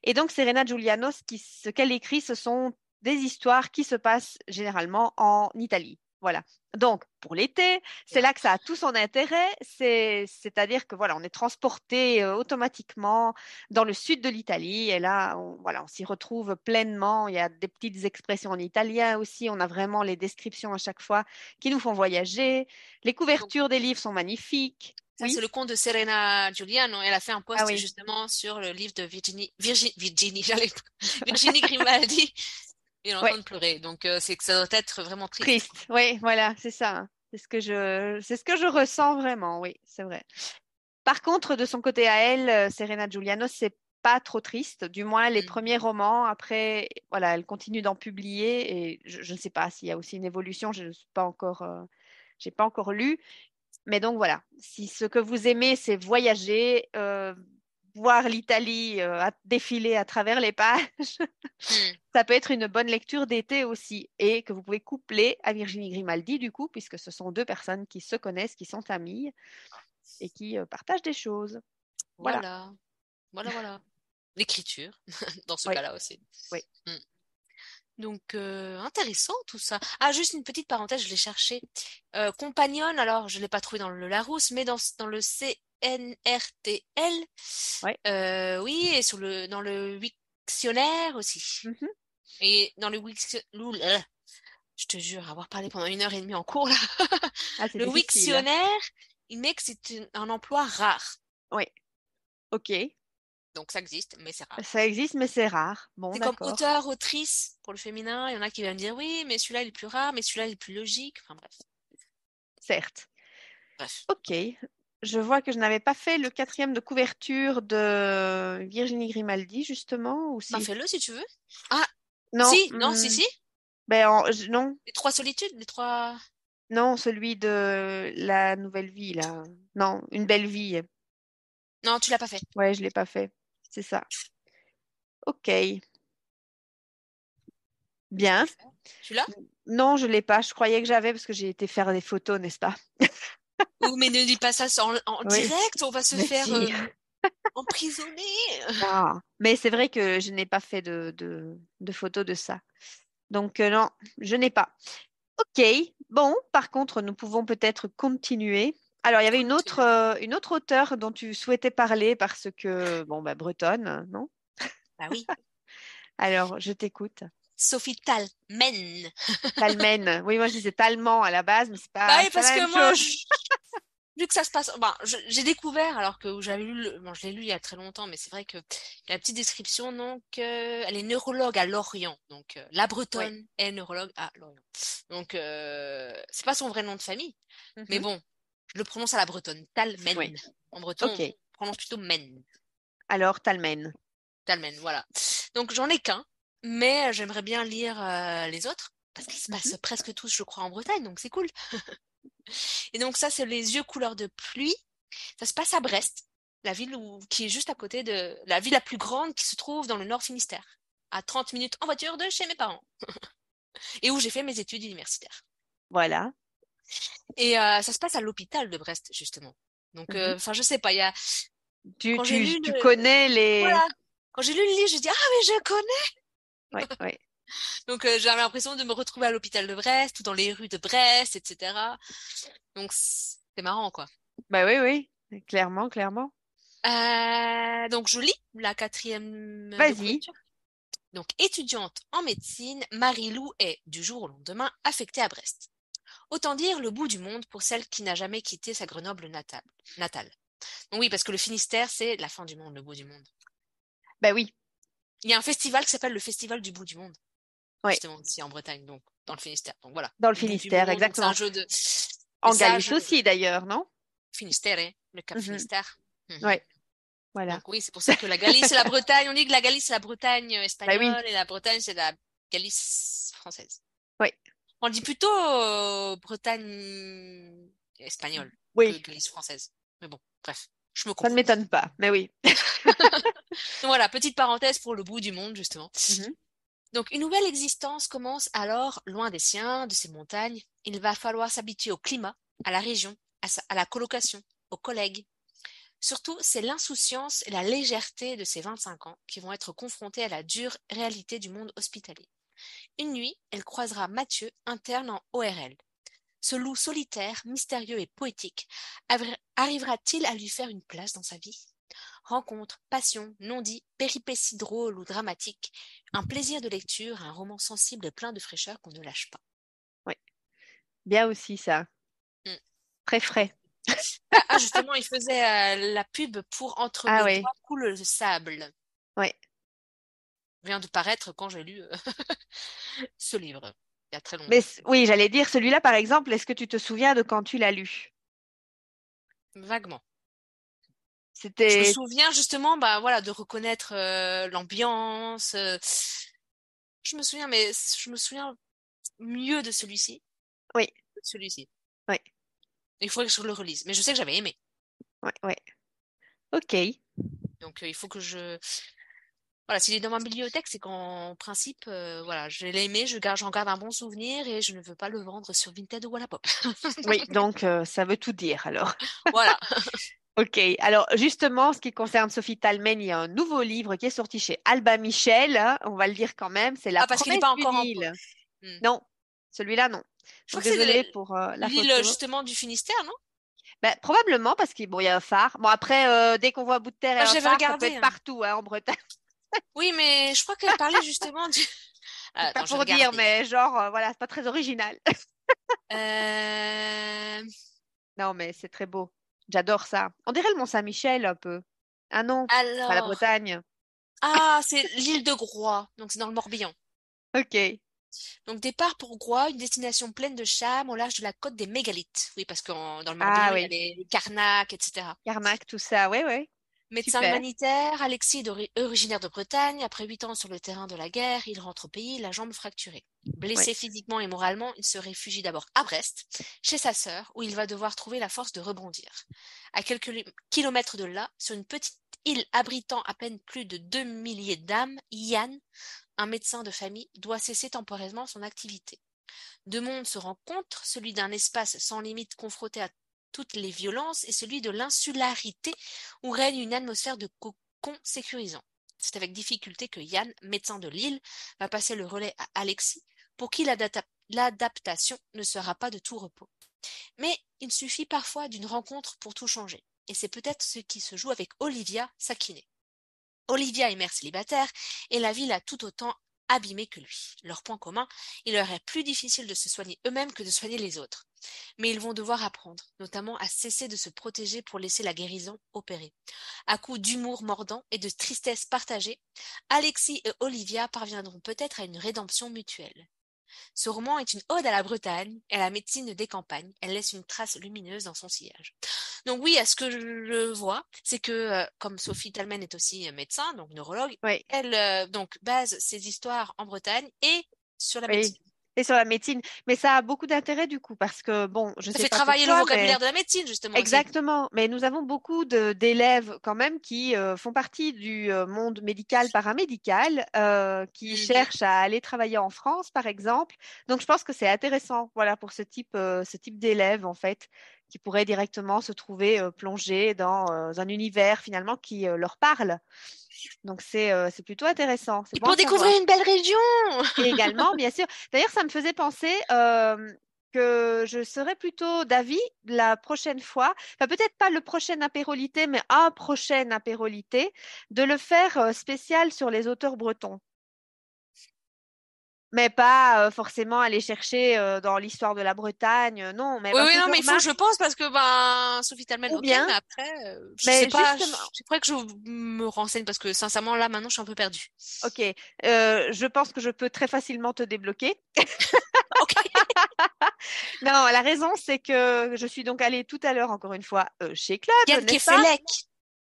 Et donc, Serena Giuliano, ce qu'elle écrit, ce sont des histoires qui se passent généralement en Italie. Voilà. Donc, pour l'été, c'est là que ça a tout son intérêt. C'est, c'est-à-dire que voilà, on est transporté euh, automatiquement dans le sud de l'Italie. Et là, on, voilà, on s'y retrouve pleinement. Il y a des petites expressions en italien aussi. On a vraiment les descriptions à chaque fois qui nous font voyager. Les couvertures des livres sont magnifiques. Oui. c'est le compte de Serena Giuliano. Elle a fait un post Ah oui. justement sur le livre de Virginie, Virginie, Virginie, j'allais, Virginie Grimaldi. Est en Ouais. pleurer. Donc, euh, c'est que ça doit être vraiment triste. Triste, oui, voilà, c'est ça. C'est ce que je, c'est ce que je ressens vraiment, oui, c'est vrai. Par contre, de son côté à elle, euh, Serena Giuliano, c'est pas trop triste. Du moins, les Mm. premiers romans, après, voilà, elle continue d'en publier et je, je ne sais pas s'il y a aussi une évolution. Je ne suis pas encore, euh, j'ai pas encore lu. Mais donc voilà, si ce que vous aimez, c'est voyager, euh, voir l'Italie euh, défiler à travers les pages, Hmm. ça peut être une bonne lecture d'été aussi et que vous pouvez coupler à Virginie Grimaldi du coup, puisque ce sont deux personnes qui se connaissent, qui sont amies et qui euh, partagent des choses. Voilà. Voilà. Voilà, voilà. L'écriture, dans ce Oui. cas-là aussi. Oui. Hmm. Donc, euh, intéressant tout ça. Ah, juste une petite parenthèse, je l'ai cherché. Euh, Compagnon, alors je ne l'ai pas trouvé dans le Larousse, mais dans, dans le CNRTL. Ouais. Euh, oui, et sur le, dans le Wiktionnaire aussi. Mhm. Et dans le Wiktionnaire, je te jure, avoir parlé pendant une heure et demie en cours, là. Ah, Le difficile. Wiktionnaire, il met que c'est un emploi rare. Ok, Donc, ça existe, mais c'est rare. ça existe, mais c'est rare. Bon, C'est comme auteur, autrice pour le féminin. Il y en a qui vont me dire oui, mais celui-là il est plus rare, mais celui-là il est plus logique. Enfin bref. Certes. Bref. Ok. Je vois que je n'avais pas fait le quatrième de couverture de Virginie Grimaldi, justement, ou si? Bah, fais-le si tu veux. Non, si, non, si, hmm, si. ben, en- je- non, Les trois solitudes, les trois. non, celui de la nouvelle vie, là. Non, une belle vie. Non, tu l'as pas fait. Ouais, je l'ai pas fait. C'est ça. Ok. Bien. Tu l'as? Non, je l'ai pas. Je croyais que j'avais parce que j'ai été faire des photos, n'est-ce pas? Ou mais ne dis pas ça en, en Oui. direct, on va se Mais faire si. euh, emprisonner. Ah, mais c'est vrai que je n'ai pas fait de, de, de photos de ça. Donc, euh, non, je n'ai pas. OK. Bon, par contre, nous pouvons peut-être continuer. Alors, il y avait une autre, euh, une autre auteure dont tu souhaitais parler parce que, bon, bah, bretonne, non? Bah oui. Alors, je t'écoute. Sophie Talmen. Talmen. Oui, moi, je disais Talman à la base, mais c'est pas, Bah oui, parce la que moi, vu que ça se passe, je- j'ai découvert alors que j'avais lu, le- bon, je l'ai lu il y a très longtemps, mais c'est vrai que la petite description, donc, euh, elle est neurologue à Lorient, donc euh, la Bretonne est neurologue à Lorient. Donc, euh, c'est pas son vrai nom de famille, mais Mhm. bon, je le prononce à la Bretonne, Talmen. Oui. En breton, Ok. on prononce plutôt Men. Alors, Talmen. Talmen, voilà. Donc, j'en ai qu'un, mais j'aimerais bien lire euh, les autres parce qu'ils se passent presque tous, je crois, en Bretagne, donc c'est cool. Et donc ça, c'est les yeux couleur de pluie. Ça se passe à Brest, la ville où, qui est juste à côté de la ville la plus grande qui se trouve dans le Nord Finistère, à 30 minutes en voiture de chez mes parents, et où j'ai fait mes études universitaires. Voilà. Et euh, ça se passe à l'hôpital de Brest, justement. Donc, euh, enfin, je sais pas, il y a... Tu, tu, tu le- connais les. Voilà. Quand j'ai lu le livre, j'ai dit, ah, mais je connais! Ouais, ouais. Donc, euh, j'avais l'impression de me retrouver à l'hôpital de Brest, ou dans les rues de Brest, etc. Donc, c'est marrant, quoi. Bah oui, oui. Clairement, clairement. Euh, donc, je lis la quatrième Vas-y. Donc, étudiante en médecine, Marie-Lou est, du jour au lendemain, affectée à Brest. Autant dire le bout du monde pour celle qui n'a jamais quitté sa Grenoble natale. natale. Donc oui, parce que le Finistère, c'est la fin du monde, le bout du monde. Bah oui. Il y a un festival qui s'appelle le Festival du bout du monde. Ouais. Justement, ici en Bretagne, donc dans le Finistère. Donc voilà. Dans le Finistère, monde, exactement. C'est un jeu de. En Galice aussi, d'ailleurs, non? Finistère, hein, le Cap Mhm. Finistère. Mhm. Ouais. Voilà. Donc oui, c'est pour ça que la Galice et la Bretagne, on dit que la Galice c'est la Bretagne euh, espagnole Bah et la Bretagne c'est la Galice française. Oui. On dit plutôt euh, Bretagne espagnole Oui, que Galice française. Mais bon, bref, je me ça confonds. ne m'étonne pas, mais oui. Voilà, petite parenthèse pour le bout du monde justement. Mhm. Donc une nouvelle existence commence alors loin des siens, de ces montagnes. Il va falloir s'habituer au climat, à la région, à, sa- à la colocation, aux collègues. Surtout, c'est l'insouciance et la légèreté de ces 25 ans qui vont être confrontés à la dure réalité du monde hospitalier. Une nuit, elle croisera Mathieu, interne en ORL. Ce loup solitaire, mystérieux et poétique, arrivera-t-il à lui faire une place dans sa vie? Rencontres, passions, non-dits, péripéties drôles ou dramatiques, un plaisir de lecture, un roman sensible et plein de fraîcheur qu'on ne lâche pas. Bien aussi, ça. Mm. Très frais. Ah, ah, justement, il faisait euh, la pub pour Entre Ah ouais. doigts coule le sable. Ouais. vient de paraître quand j'ai lu ce livre. Il y a très longtemps. Mais oui, j'allais dire celui-là, par exemple, est-ce que tu te souviens de quand tu l'as lu? Vaguement. C'était. Je me souviens justement, bah voilà, de reconnaître l'ambiance. Je me souviens, mais je me souviens mieux de celui-ci. Oui. De celui-ci. Oui. Il faudrait que je le relise. Mais je sais que j'avais aimé. Oui, oui. Ok. Donc il faut que je. Voilà, s'il est dans ma bibliothèque, c'est qu'en principe, voilà, je l'ai aimé, je garde, j'en garde un bon souvenir et je ne veux pas le vendre sur Vinted ou Wallapop. oui, donc ça veut tout dire alors. Voilà. Ok, alors justement, ce qui concerne Sophie Talmen, il y a un nouveau livre qui est sorti chez Alba Michel, hein, on va le dire quand même, c'est La ah, parce qu'il n'est pas encore en... Hmm. Non, celui-là non. Je suis désolée pour euh, la L'île justement du Finistère, non? Ben, probablement parce qu'il bon, y a un phare. Bon après, euh, dès qu'on voit un bout de terre et ah, un phare, regardé, ça peut être hein. partout hein, en Bretagne. Oui, mais je crois qu'elle parlait justement du. Ah, pas pour dire, mais genre, euh, voilà, c'est pas très original. euh... Non, mais c'est très beau. J'adore ça. On dirait le Mont-Saint-Michel un peu. Ah non, Alors... pas la Bretagne. Ah, c'est l'île de Groix, donc c'est dans le Morbihan. Ok. Donc départ pour Groix, une destination pleine de charme au large de la côte des mégalithes. Oui, parce que dans le Morbihan, ah, oui. il y a les, les Carnac, etc. Carnac, tout ça, oui, oui. Médecin Super. humanitaire, Alexis est originaire de Bretagne. Après huit ans sur le terrain de la guerre, il rentre au pays, la jambe fracturée. Blessé physiquement et moralement, il se réfugie d'abord à Brest, chez sa sœur, où il va devoir trouver la force de rebondir. À quelques kilomètres de là, sur une petite île abritant à peine plus de deux milliers d'âmes, Yann, un médecin de famille, doit cesser temporairement son activité. Deux mondes se rencontrent, celui d'un espace sans limite confronté à toutes les violences et celui de l'insularité où règne une atmosphère de cocon sécurisant. C'est avec difficulté que Yann, médecin de l'île, va passer le relais à Alexis, pour qui l'adapta- l'adaptation ne sera pas de tout repos. Mais il suffit parfois d'une rencontre pour tout changer, et c'est peut-être ce qui se joue avec Olivia, sa kiné. Olivia est mère célibataire, et la vie l'a tout autant abîmée que lui. Leur point commun, il leur est plus difficile de se soigner eux-mêmes que de soigner les autres. Mais ils vont devoir apprendre, notamment à cesser de se protéger pour laisser la guérison opérer. À coup d'humour mordant et de tristesse partagée, Alexis et Olivia parviendront peut-être à une rédemption mutuelle. Ce roman est une ode à la Bretagne et à la médecine des campagnes. Elle laisse une trace lumineuse dans son sillage. Donc oui, à ce que je vois, c'est que euh, comme Sophie Talmen est aussi euh, médecin, donc neurologue, Oui. elle euh, donc base ses histoires en Bretagne et sur la Oui. médecine. Et sur la médecine. Mais ça a beaucoup d'intérêt du coup, parce que bon, je Ça sais fait pas travailler pour le toi, mais- vocabulaire de la médecine justement. aussi. Exactement, mais nous avons beaucoup d'élèves quand même qui euh, font partie du euh, monde médical paramédical, euh, qui Mhm. cherchent à aller travailler en France, par exemple. Donc, je pense que c'est intéressant, voilà, pour ce type, euh, ce type d'élèves en fait, qui pourraient directement se trouver euh, plongés dans euh, un univers finalement qui euh, leur parle. Donc, c'est euh, c'est plutôt intéressant. Et bon pour découvrir une belle région. Et également, bien sûr. D'ailleurs, ça me faisait penser euh, que je serais plutôt d'avis la prochaine fois, enfin peut-être pas le prochain apérolité, mais un prochain apérolité, de le faire spécial sur les auteurs bretons. Mais pas euh, forcément aller chercher euh, dans l'histoire de la Bretagne, non. Mais Oui, oui, non, mais il faut, je pense, parce que ben Sophie Talman, Ou ok, bien- mais après, euh, je Mais sais pas, justement- je- vrai que je me renseigne parce que sincèrement, là, maintenant, je suis un peu perdue. Ok, euh, je pense que je peux très facilement te débloquer. Non, la raison, c'est que je suis donc allée tout à l'heure, encore une fois, euh, chez Club, Yann Kefelec.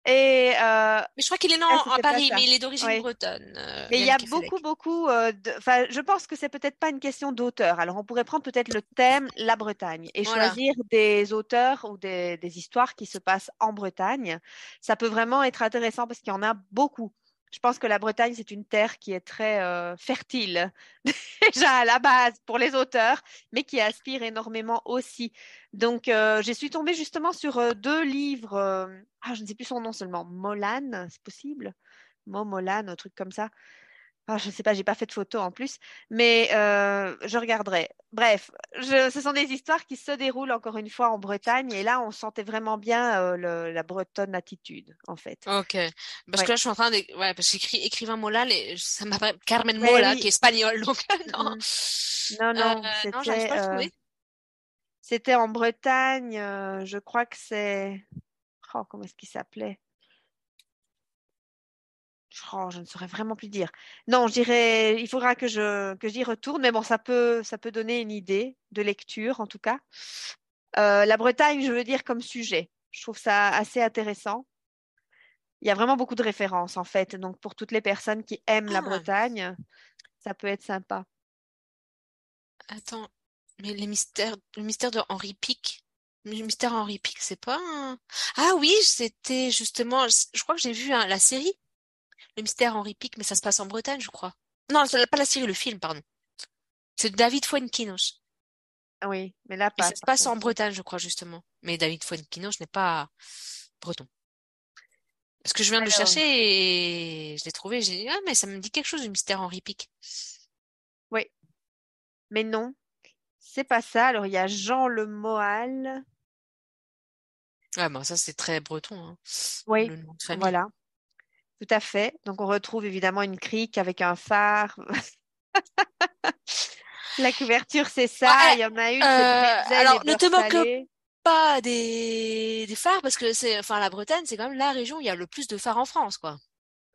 Et euh, Mais je crois qu'il est né Ah, en- Paris, mais il est d'origine bretonne. euh, Mais il y a beaucoup, beaucoup. euh, de- Enfin, je pense que c'est peut-être pas une question d'auteur. Alors, on pourrait prendre peut-être le thème la Bretagne et Voilà. choisir des auteurs ou des, des histoires qui se passent en Bretagne. Ça peut vraiment être intéressant parce qu'il y en a beaucoup. Je pense que la Bretagne, c'est une terre qui est très euh, fertile déjà à la base pour les auteurs, mais qui aspire énormément aussi. Donc, euh, je suis tombée justement sur euh, deux livres. ah, je ne sais plus son nom seulement. Molan, c'est possible? Mo Molan, un truc comme ça. Ah, je ne sais pas, j'ai pas fait de photo en plus, mais euh, je regarderai. Bref, je- ce sont des histoires qui se déroulent encore une fois en Bretagne, et là, on sentait vraiment bien euh, le- la bretonne attitude, en fait. Ok. Parce Ouais. que là, je suis en train de. Ouais, parce que j'écris écrivain les... ça m'appelle Carmen Mais Mola, oui. qui est espagnol, donc non. Mhm. Non, non, Euh, c'était euh, c'était en Bretagne, je crois que c'est... Oh, comment est-ce qu'il s'appelait? Oh, je ne saurais vraiment plus dire. Non, je dirais, il faudra que je que j'y retourne, mais bon, ça peut ça peut donner une idée de lecture en tout cas. Euh, la Bretagne, je veux dire comme sujet. Je trouve ça assez intéressant. Il y a vraiment beaucoup de références en fait. Donc pour toutes les personnes qui aiment la Ah. Bretagne, ça peut être sympa. Attends, mais les mystères, le mystère de Henri Pic? Le mystère Henri Pic, c'est pas un... Ah oui, c'était justement, je je crois que j'ai vu hein, la série, le mystère Henri Pic, mais ça se passe en Bretagne, je crois. Non, pas la série, le film, pardon. C'est David Fuenquinos. Ah Oui, mais là Et pas. ça se passe en. Bretagne, je crois, justement. Mais David Fuenquinos n'est pas breton. Parce que je viens de le chercher et je l'ai trouvé, j'ai dit, ah, mais ça me dit quelque chose du mystère Henri Pic. Mais non, c'est pas ça. Alors il y a Jean Le Moal. Ouais, bah, ça, c'est très breton, hein, Oui, le nom de famille. Voilà, tout à fait. Donc on retrouve évidemment une crique avec un phare. La couverture, c'est ça. Ouais, Il y en a une, euh, alors, ne te moque. Pas des, des phares, parce que c'est, enfin, la Bretagne, c'est quand même la région où il y a le plus de phares en France, quoi.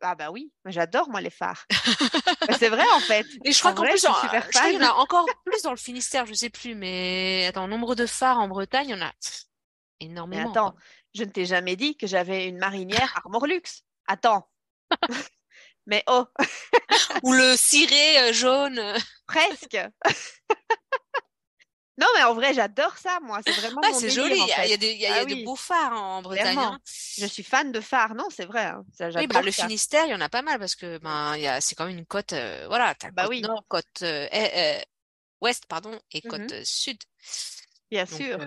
Ah bah oui, j'adore moi les phares. Bah, c'est vrai en fait. Et je crois qu'en plus, je suis en- super je crois qu'il y en a encore plus dans le Finistère, je sais plus, mais attends, nombre de phares en Bretagne, il y en a pff, Mais énormément, attends, quoi. je ne t'ai jamais dit que j'avais une marinière Armorlux. Attends. Mais oh, Ou le ciré euh, jaune. presque. Non mais en vrai, j'adore ça moi. C'est vraiment Ah, c'est joli, en il y a, y des- il y a- il y Ah de beaux phares en, en Bretagne, hein. Je suis fan de phares. Non, c'est vrai. hein. Ça, Oui, bah, le ça. Finistère, il y en a pas mal parce que ben, c'est quand même une côte, euh, voilà, Bah côte oui, nord, côte euh, euh, ouest, pardon, et Mhm. côte sud. bien Donc, sûr.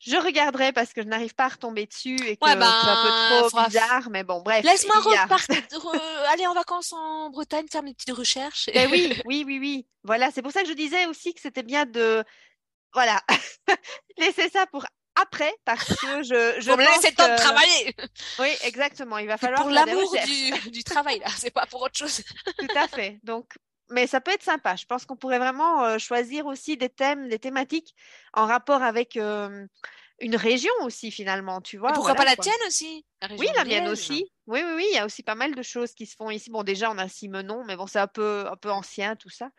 Je regarderai parce que je n'arrive pas à retomber dessus et que ouais, c'est un peu ben, trop bizarre. Mais bon, bref, Laisse-moi re- aller en vacances en Bretagne, faire mes petites recherches. Ben oui, oui, oui, oui. Voilà, c'est pour ça que je disais aussi que c'était bien de, voilà, laisser ça pour après parce que je, je Faut me laisser le temps de travailler. oui, exactement, il va falloir pour l'amour du, du travail, là. C'est pas pour autre chose. Tout à fait. Donc, mais ça peut être sympa. Je pense qu'on pourrait vraiment euh, choisir aussi des thèmes, des thématiques en rapport avec euh, une région aussi finalement, tu Et vois, pourquoi pas voilà la quoi. tienne aussi? La Oui, la mienne aussi. Oui, oui, oui, il y a aussi pas mal de choses qui se font ici. Bon, déjà, on a Simenon, mais bon, c'est un peu, un peu ancien tout ça.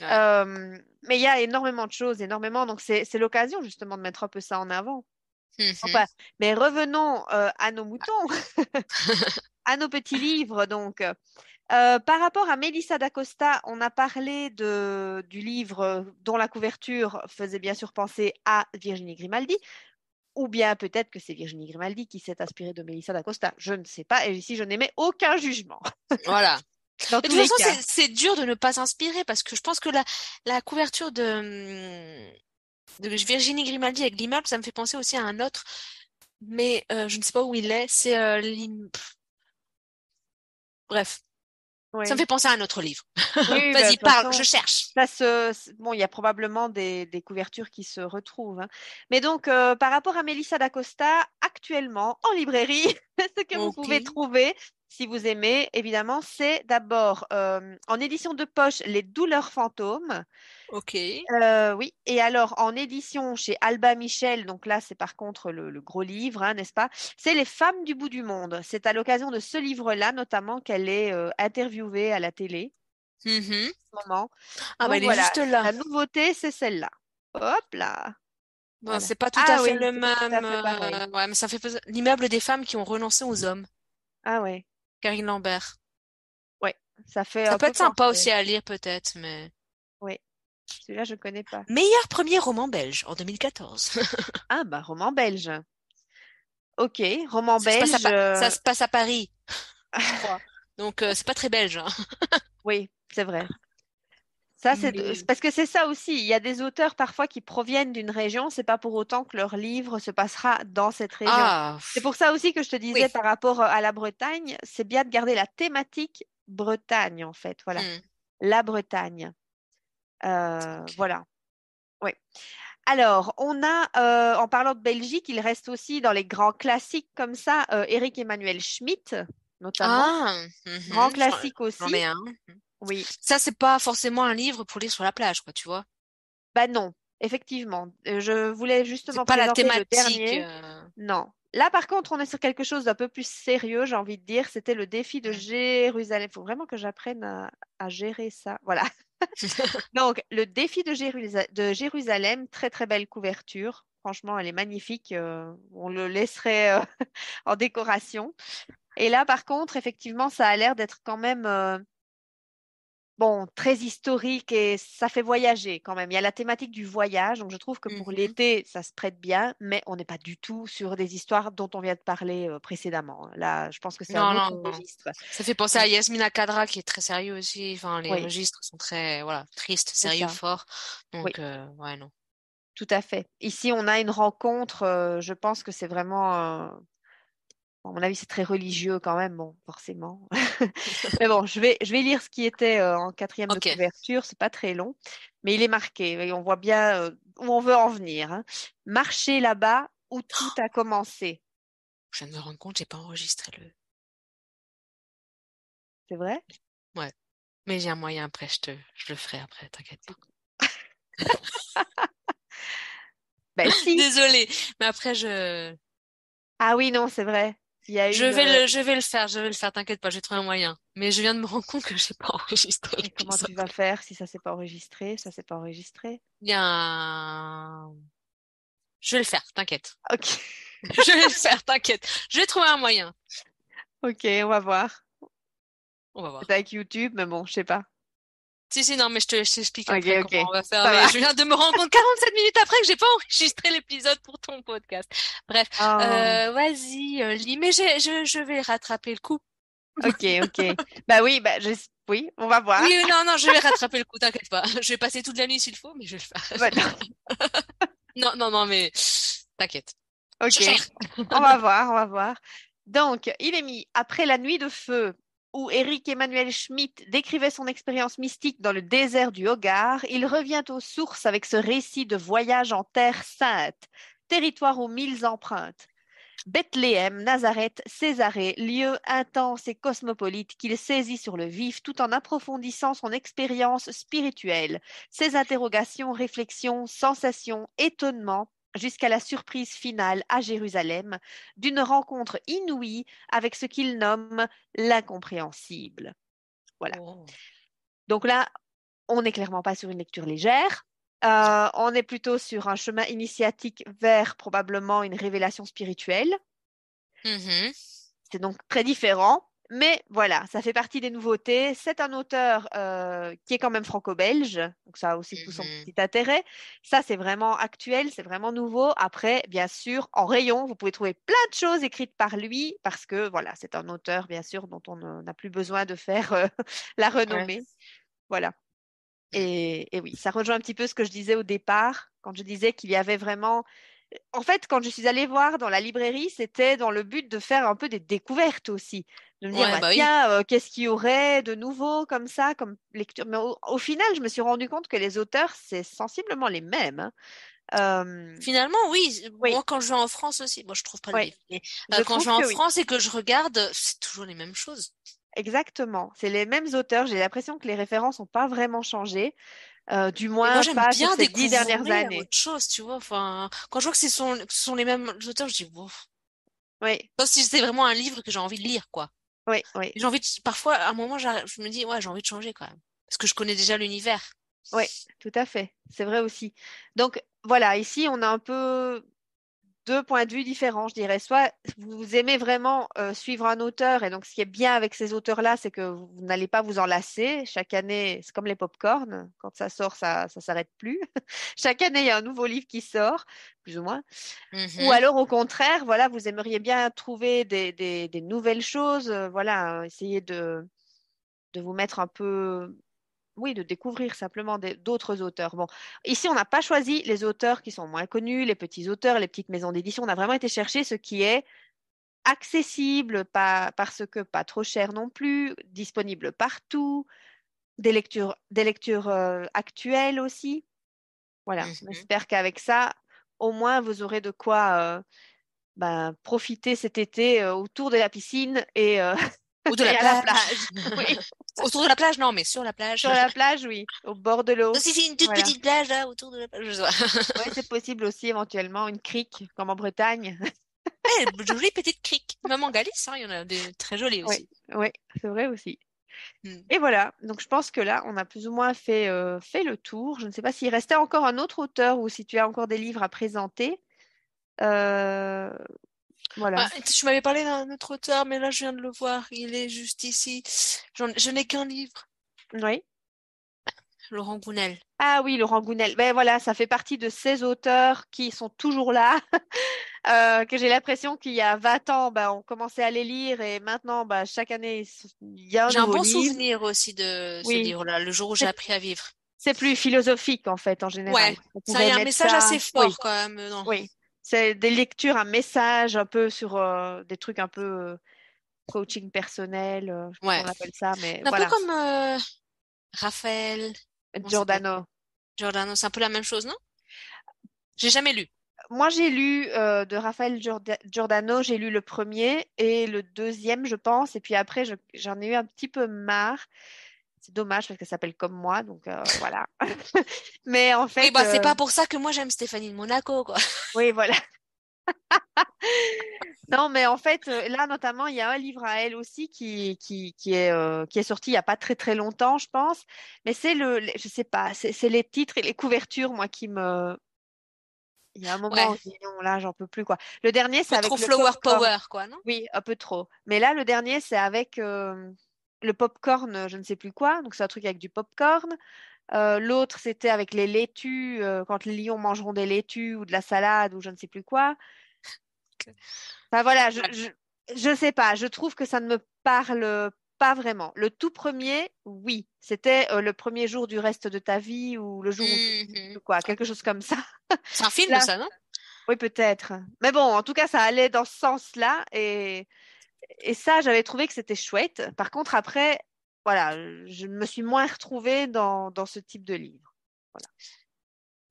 Ouais. Euh, mais il y a énormément de choses, énormément. Donc, c'est, l'occasion justement de mettre un peu ça en avant. Mhm. Enfin, mais revenons euh, à nos moutons, à nos petits livres. Donc, Euh, par rapport à Melissa d'Acosta, on a parlé de, du livre dont la couverture faisait bien sûr penser à Virginie Grimaldi, ou bien peut-être que c'est Virginie Grimaldi qui s'est inspirée de Melissa d'Acosta. Je ne sais pas, et ici je n'émets aucun jugement. Voilà. Dans de toute façon, c'est, dur de ne pas s'inspirer parce que je pense que la, la couverture de, de Virginie Grimaldi avec l'immeuble, ça me fait penser aussi à un autre, mais euh, je ne sais pas où il est. C'est euh. Bref, Oui. ça me fait penser à un autre livre. Oui, bah, Vas-y, parle, façon, je cherche. Ça se, bon, il y a probablement des, des couvertures qui se retrouvent. hein. Mais donc, euh, par rapport à Melissa d'Acosta, actuellement en librairie, ce que vous pouvez trouver, si vous aimez, évidemment, c'est d'abord euh, en édition de poche Les douleurs fantômes. Ok. Euh, oui, et alors en édition chez Alba Michel, donc là c'est par contre le, le gros livre, hein, n'est-ce pas? C'est Les femmes du bout du monde. C'est à l'occasion de ce livre-là notamment qu'elle est euh, interviewée à la télé Mhm. en ce moment. Ah bah Donc il est voilà, juste là. la nouveauté c'est celle-là. Hop là. Bon, Voilà. c'est pas tout Ah à fait le même. ouais, mais ça fait l'immeuble des femmes qui ont renoncé aux hommes. Ah ouais, Karine Lambert. ça fait Ça un peut peu être sympa penser. aussi à lire peut-être, mais. Oui, celui-là je connais pas. Meilleur premier roman belge en 2014. Ah bah roman belge. Ok, roman Ça belge. Pa- euh, ça se passe à Paris, je crois. Donc euh, c'est pas très belge. hein. Oui, c'est vrai. Ça, c'est Mais- parce que c'est ça aussi. Il y a des auteurs parfois qui proviennent d'une région. C'est pas pour autant que leur livre se passera dans cette région. Ah, C'est pour ça aussi que je te disais Oui. par rapport à la Bretagne, c'est bien de garder la thématique Bretagne en fait. Voilà, hmm. la Bretagne. Euh, voilà. Oui. Alors, on a, euh, en parlant de Belgique, il reste aussi dans les grands classiques comme ça, euh, Éric Emmanuel Schmitt, notamment. Ah, mhm. Grand classique aussi. Oui. Ça, c'est pas forcément un livre pour lire sur la plage, quoi, tu vois? Bah non, effectivement. Euh, Je voulais justement pas la le thématique. dernier. euh, Non, Là, par contre, on est sur quelque chose d'un peu plus sérieux, j'ai envie de dire. C'était le défi de Jérusalem. Il faut vraiment que j'apprenne à, à gérer ça. Voilà. Donc, le défi de, Jérusa- de Jérusalem, très très belle couverture. Franchement, elle est magnifique. euh, on le laisserait euh, en décoration. Et là, par contre, effectivement, ça a l'air d'être quand même bon, très historique et ça fait voyager quand même. Il y a la thématique du voyage, donc je trouve que pour Mhm. l'été, ça se prête bien, mais on n'est pas du tout sur des histoires dont on vient de parler euh, précédemment. Là, je pense que c'est Non, un non, autre non. registre. Ça fait penser à Yasmina Kadra qui est très sérieux aussi. Enfin, les Oui. registres sont très, voilà, tristes, sérieux, forts. Donc, Oui. euh, ouais, non. Tout à fait. Ici, on a une rencontre, euh, je pense que c'est vraiment, à mon avis, c'est très religieux quand même, bon, forcément. Mais bon, je vais, je vais lire ce qui était euh, en quatrième de Ok. couverture, c'est pas très long, mais il est marqué et on voit bien euh, où on veut en venir. hein. Marcher là-bas où tout a commencé. Je viens de me rendre compte, j'ai pas enregistré le. C'est vrai? Mais j'ai un moyen après, je te, je le ferai après, t'inquiète pas. Ben si. Désolée, mais après je, Ah oui, non, c'est vrai. Il y a je une, vais euh, le, je vais le faire, je vais le faire, t'inquiète pas, j'ai trouvé un moyen. Mais je viens de me rendre compte que j'ai pas enregistré et comment tu vas faire si ça s'est pas enregistré? Ça s'est pas enregistré? Un... Je vais le faire, t'inquiète. Ok. Je vais le faire, t'inquiète. Je vais trouver un moyen. Ok, on va voir. On va voir. C'est avec YouTube, mais bon, je sais pas. Si, si, non, mais je te, je t'explique Ok, après ok. comment on va faire. Mais va. je viens de me rendre compte 47 minutes après que j'ai pas enregistré l'épisode pour ton podcast. Bref, Oh, euh, vas-y, euh, lis. Mais je, je vais rattraper le coup. ok, ok. Bah oui, bah je... oui, on va voir. Oui, non, non, je vais rattraper le coup, t'inquiète pas. Je vais passer toute la nuit s'il faut, mais je vais le faire. Bah, non. Non, non, mais t'inquiète. Ok, on va voir, on va voir. Donc, il est mis après la nuit de feu où Eric Emmanuel Schmitt décrivait son expérience mystique dans le désert du Hogar, il revient aux sources avec ce récit de voyage en terre sainte, territoire aux mille empreintes. Bethléem, Nazareth, Césarée, lieu intense et cosmopolite qu'il saisit sur le vif tout en approfondissant son expérience spirituelle, ses interrogations, réflexions, sensations, étonnements, jusqu'à la surprise finale à Jérusalem d'une rencontre inouïe avec ce qu'il nomme l'incompréhensible. Voilà. Oh. Donc là, on n'est clairement pas sur une lecture légère. Euh, on est plutôt sur un chemin initiatique vers probablement une révélation spirituelle. Mhm. C'est donc très différent. Mais voilà, ça fait partie des nouveautés. C'est un auteur euh, qui est quand même franco-belge, donc ça a aussi tout son Mhm. petit intérêt. Ça, c'est vraiment actuel, c'est vraiment nouveau. Après, bien sûr, en rayon, vous pouvez trouver plein de choses écrites par lui, parce que voilà, c'est un auteur, bien sûr, dont on n'a plus besoin de faire euh, la renommée. Voilà. Et, et oui, ça rejoint un petit peu ce que je disais au départ, quand je disais qu'il y avait vraiment en fait, quand je suis allée voir dans la librairie, c'était dans le but de faire un peu des découvertes aussi. De me dire, Ouais, bah, bah oui. tiens, euh, qu'est-ce qu'il y aurait de nouveau comme ça, comme lecture? Mais au, au final, je me suis rendu compte que les auteurs, c'est sensiblement les mêmes. hein. Euh, Finalement, oui. Oui. Moi, quand je vais en France aussi, moi, je trouve pas le Oui. livre. Mais, Je euh, quand je vais en. France et que je regarde, c'est toujours les mêmes choses. exactement. C'est les mêmes auteurs. J'ai l'impression que les références n'ont pas vraiment changé. Euh, du moins, moi, j'aime pas bien ces dix dernières années. autre chose, tu vois. Enfin, quand je vois que ce sont, que ce sont les mêmes auteurs, je dis, bon. Oui, Sauf si c'est vraiment un livre que j'ai envie de lire, quoi. oui, oui. J'ai envie de, parfois, à un moment, je me dis, ouais, j'ai envie de changer quand même. Parce que je connais déjà l'univers. Oui, tout à fait. C'est vrai aussi. Donc voilà, ici on a un peu deux points de vue différents, je dirais. Soit vous aimez vraiment euh, suivre un auteur, et donc ce qui est bien avec ces auteurs-là, c'est que vous, vous n'allez pas vous en lasser. Chaque année, c'est comme les pop-corn, quand ça sort, ça ça s'arrête plus. Chaque année, il y a un nouveau livre qui sort, plus ou moins. Ou Mhm. alors au contraire, voilà, vous aimeriez bien trouver des, des, des nouvelles choses, euh, voilà, essayer de, de vous mettre un peu oui, de découvrir simplement d'autres auteurs. Bon, ici, on n'a pas choisi les auteurs qui sont moins connus, les petits auteurs, les petites maisons d'édition. On a vraiment été chercher ce qui est accessible, pas, parce que pas trop cher non plus, disponible partout, des lectures, des lectures euh, actuelles aussi. Voilà, on Mhm. qu'avec ça, au moins, vous aurez de quoi euh, ben, profiter cet été euh, autour de la piscine et, Ou de la plage. Oui, Autour de la plage, non, mais sur la plage. sur la plage, oui, au bord de l'eau. Si c'est une toute Voilà. petite plage là autour de la plage, je. Oui, c'est possible aussi éventuellement une crique comme en Bretagne. Eh, jolie petite crique. Même en Galice, hein, il y en a des très jolies aussi. Oui, oui, c'est vrai aussi. Hmm. Et voilà, donc je pense que là, on a plus ou moins fait, euh, fait le tour. Je ne sais pas s'il restait encore un autre auteur ou si tu as encore des livres à présenter. Euh, voilà. Ah, tu m'avais parlé d'un autre auteur, mais là, je viens de le voir. Il est juste ici. Je n'ai qu'un livre. Oui. Laurent Gounel. Ah oui, Laurent Gounel. Ben voilà, ça fait partie de ces auteurs qui sont toujours là, euh, que j'ai l'impression qu'il y a 20 ans, ben, on commençait à les lire et maintenant, ben, chaque année, il y a un J'ai un bon livre. souvenir aussi de ce livre-là, le jour où j'ai appris à vivre. C'est plus philosophique en fait, en général. Ouais, Ça, y a un message ça- assez fort Oui, quand même. oui. C'est des lectures, un message un peu sur euh, des trucs un peu euh, coaching personnel, euh, je Ouais. on appelle ça, mais Un voilà. peu comme euh, Raphaël Giordano. Giordano, c'est un peu la même chose, non? J'ai jamais lu. Moi, j'ai lu euh, de Raphaël Giorda- Giordano, j'ai lu le premier et le deuxième, je pense, et puis après, je- j'en ai eu un petit peu marre. C'est dommage parce que ça s'appelle comme moi, donc euh, voilà. Mais en fait, Oui, bah, c'est euh, pas pour ça que moi j'aime Stéphanie de Monaco, quoi. oui, voilà. Non, mais en fait, euh, là, notamment, il y a un livre à elle aussi qui, qui, qui est, euh, qui est sorti il n'y a pas très très longtemps, je pense. Mais c'est le, je sais pas, c'est les titres et les couvertures, moi, qui me. Il y a un moment Ouais. où je dis non, là, j'en peux plus, quoi. Le dernier, c'est avec trop le flower power, quoi, non? Oui, un peu trop. Mais là, le dernier, c'est avec euh, le popcorn, je ne sais plus quoi. Donc, c'est un truc avec du popcorn. Euh, l'autre, c'était avec les laitues, euh, quand les lions mangeront des laitues ou de la salade ou je ne sais plus quoi. Enfin, voilà, je, je sais pas. Je trouve que ça ne me parle pas vraiment. Le tout premier, oui. C'était euh, le premier jour du reste de ta vie ou le jour où tu- Mhm. quoi, quelque chose comme ça. C'est un film, Là- ça, non? Oui, peut-être. Mais bon, en tout cas, ça allait dans ce sens-là. Et, et ça, j'avais trouvé que c'était chouette. Par contre, après, voilà, je me suis moins retrouvée dans, dans ce type de livre.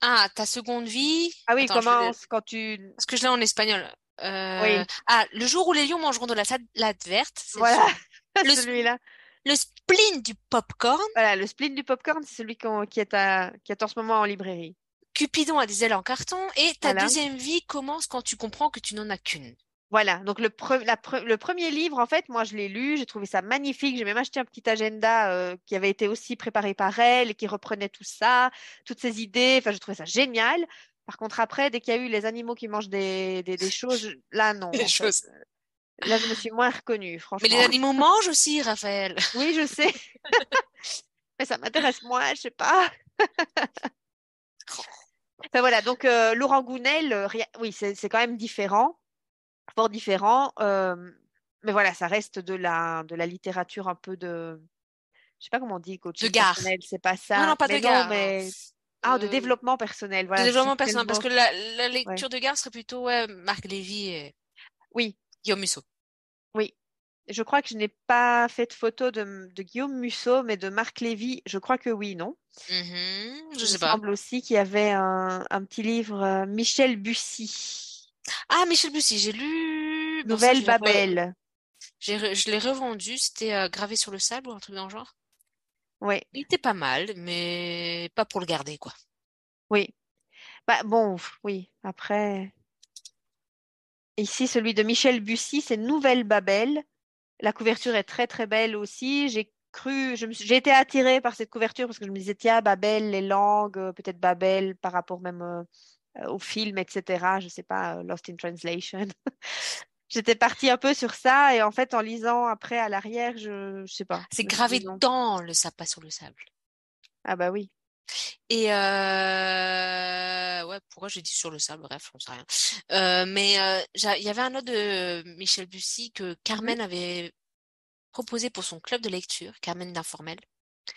Ah, ta seconde vie? Ah oui, Attends, je vais- commence quand tu... Parce que je l'ai en espagnol. Euh, Oui. Ah, le jour où les lions mangeront de la salade verte, Voilà, Le- celui-là. le spleen du popcorn. Voilà, le spleen du popcorn, c'est celui qui est, à, qui est en ce moment en librairie. Cupidon a des ailes en carton. Et ta Voilà. deuxième vie commence quand tu comprends que tu n'en as qu'une. Voilà, donc le, pre- la pre- le premier livre, en fait, moi, je l'ai lu, j'ai trouvé ça magnifique. J'ai même acheté un petit agenda euh, qui avait été aussi préparé par elle et qui reprenait tout ça, toutes ces idées. Enfin, je trouvais ça génial. Par contre, après, dès qu'il y a eu les animaux qui mangent des, des, des choses, là, non. Des fait. choses. Là, je me suis moins reconnue, Mais franchement. les animaux mangent aussi, Raphaël. Oui, je sais. Mais ça m'intéresse moins, je sais pas. Enfin, voilà, donc euh, Laurent Gounel, euh, oui, c'est quand même différent, fort différent. euh, mais voilà, ça reste de la, de la littérature un peu de. Je sais pas comment on dit, coaching De gare. personnel, c'est pas ça. Non, non, pas mais de gare. mais. Ah, de Euh, développement personnel, voilà. de développement personnel. Parce que la, la lecture de gare serait plutôt ouais, Marc Lévy et Oui, Guillaume Musso. oui. Je crois que je n'ai pas fait de photo de, de Guillaume Musso, mais de Marc Lévy, je crois que oui, non? Mhm, Il je me sais pas. semble aussi qu'il y avait un, un petit livre, euh, Michel Bussy, Ah, Michel Bussy, j'ai lu. Nouvelle Babel. re- Je l'ai revendu. C'était euh, gravé sur le sable ou un truc dans le genre. Oui, Il était pas mal, mais pas pour le garder, quoi. oui. Bah, bon, oui, après. Ici, celui de Michel Bussy, c'est Nouvelle Babel. La couverture est très, très belle aussi. J'ai cru, suis- j'ai été attirée par cette couverture parce que je me disais, tiens, Babel, les langues, euh, peut-être Babel par rapport même euh, au film, etc. Je sais pas, euh, Lost in Translation. J'étais partie un peu sur ça et en fait, en lisant après à l'arrière, je, je sais pas. C'est gravé dans le pas sur le sable. Ah bah oui. Et euh... ouais, pourquoi j'ai dit sur le sable, bref, on sait rien. Euh, mais euh, il y avait un autre de Michel Bussy que Carmen avait proposé pour son club de lecture, Carmen d'Informel.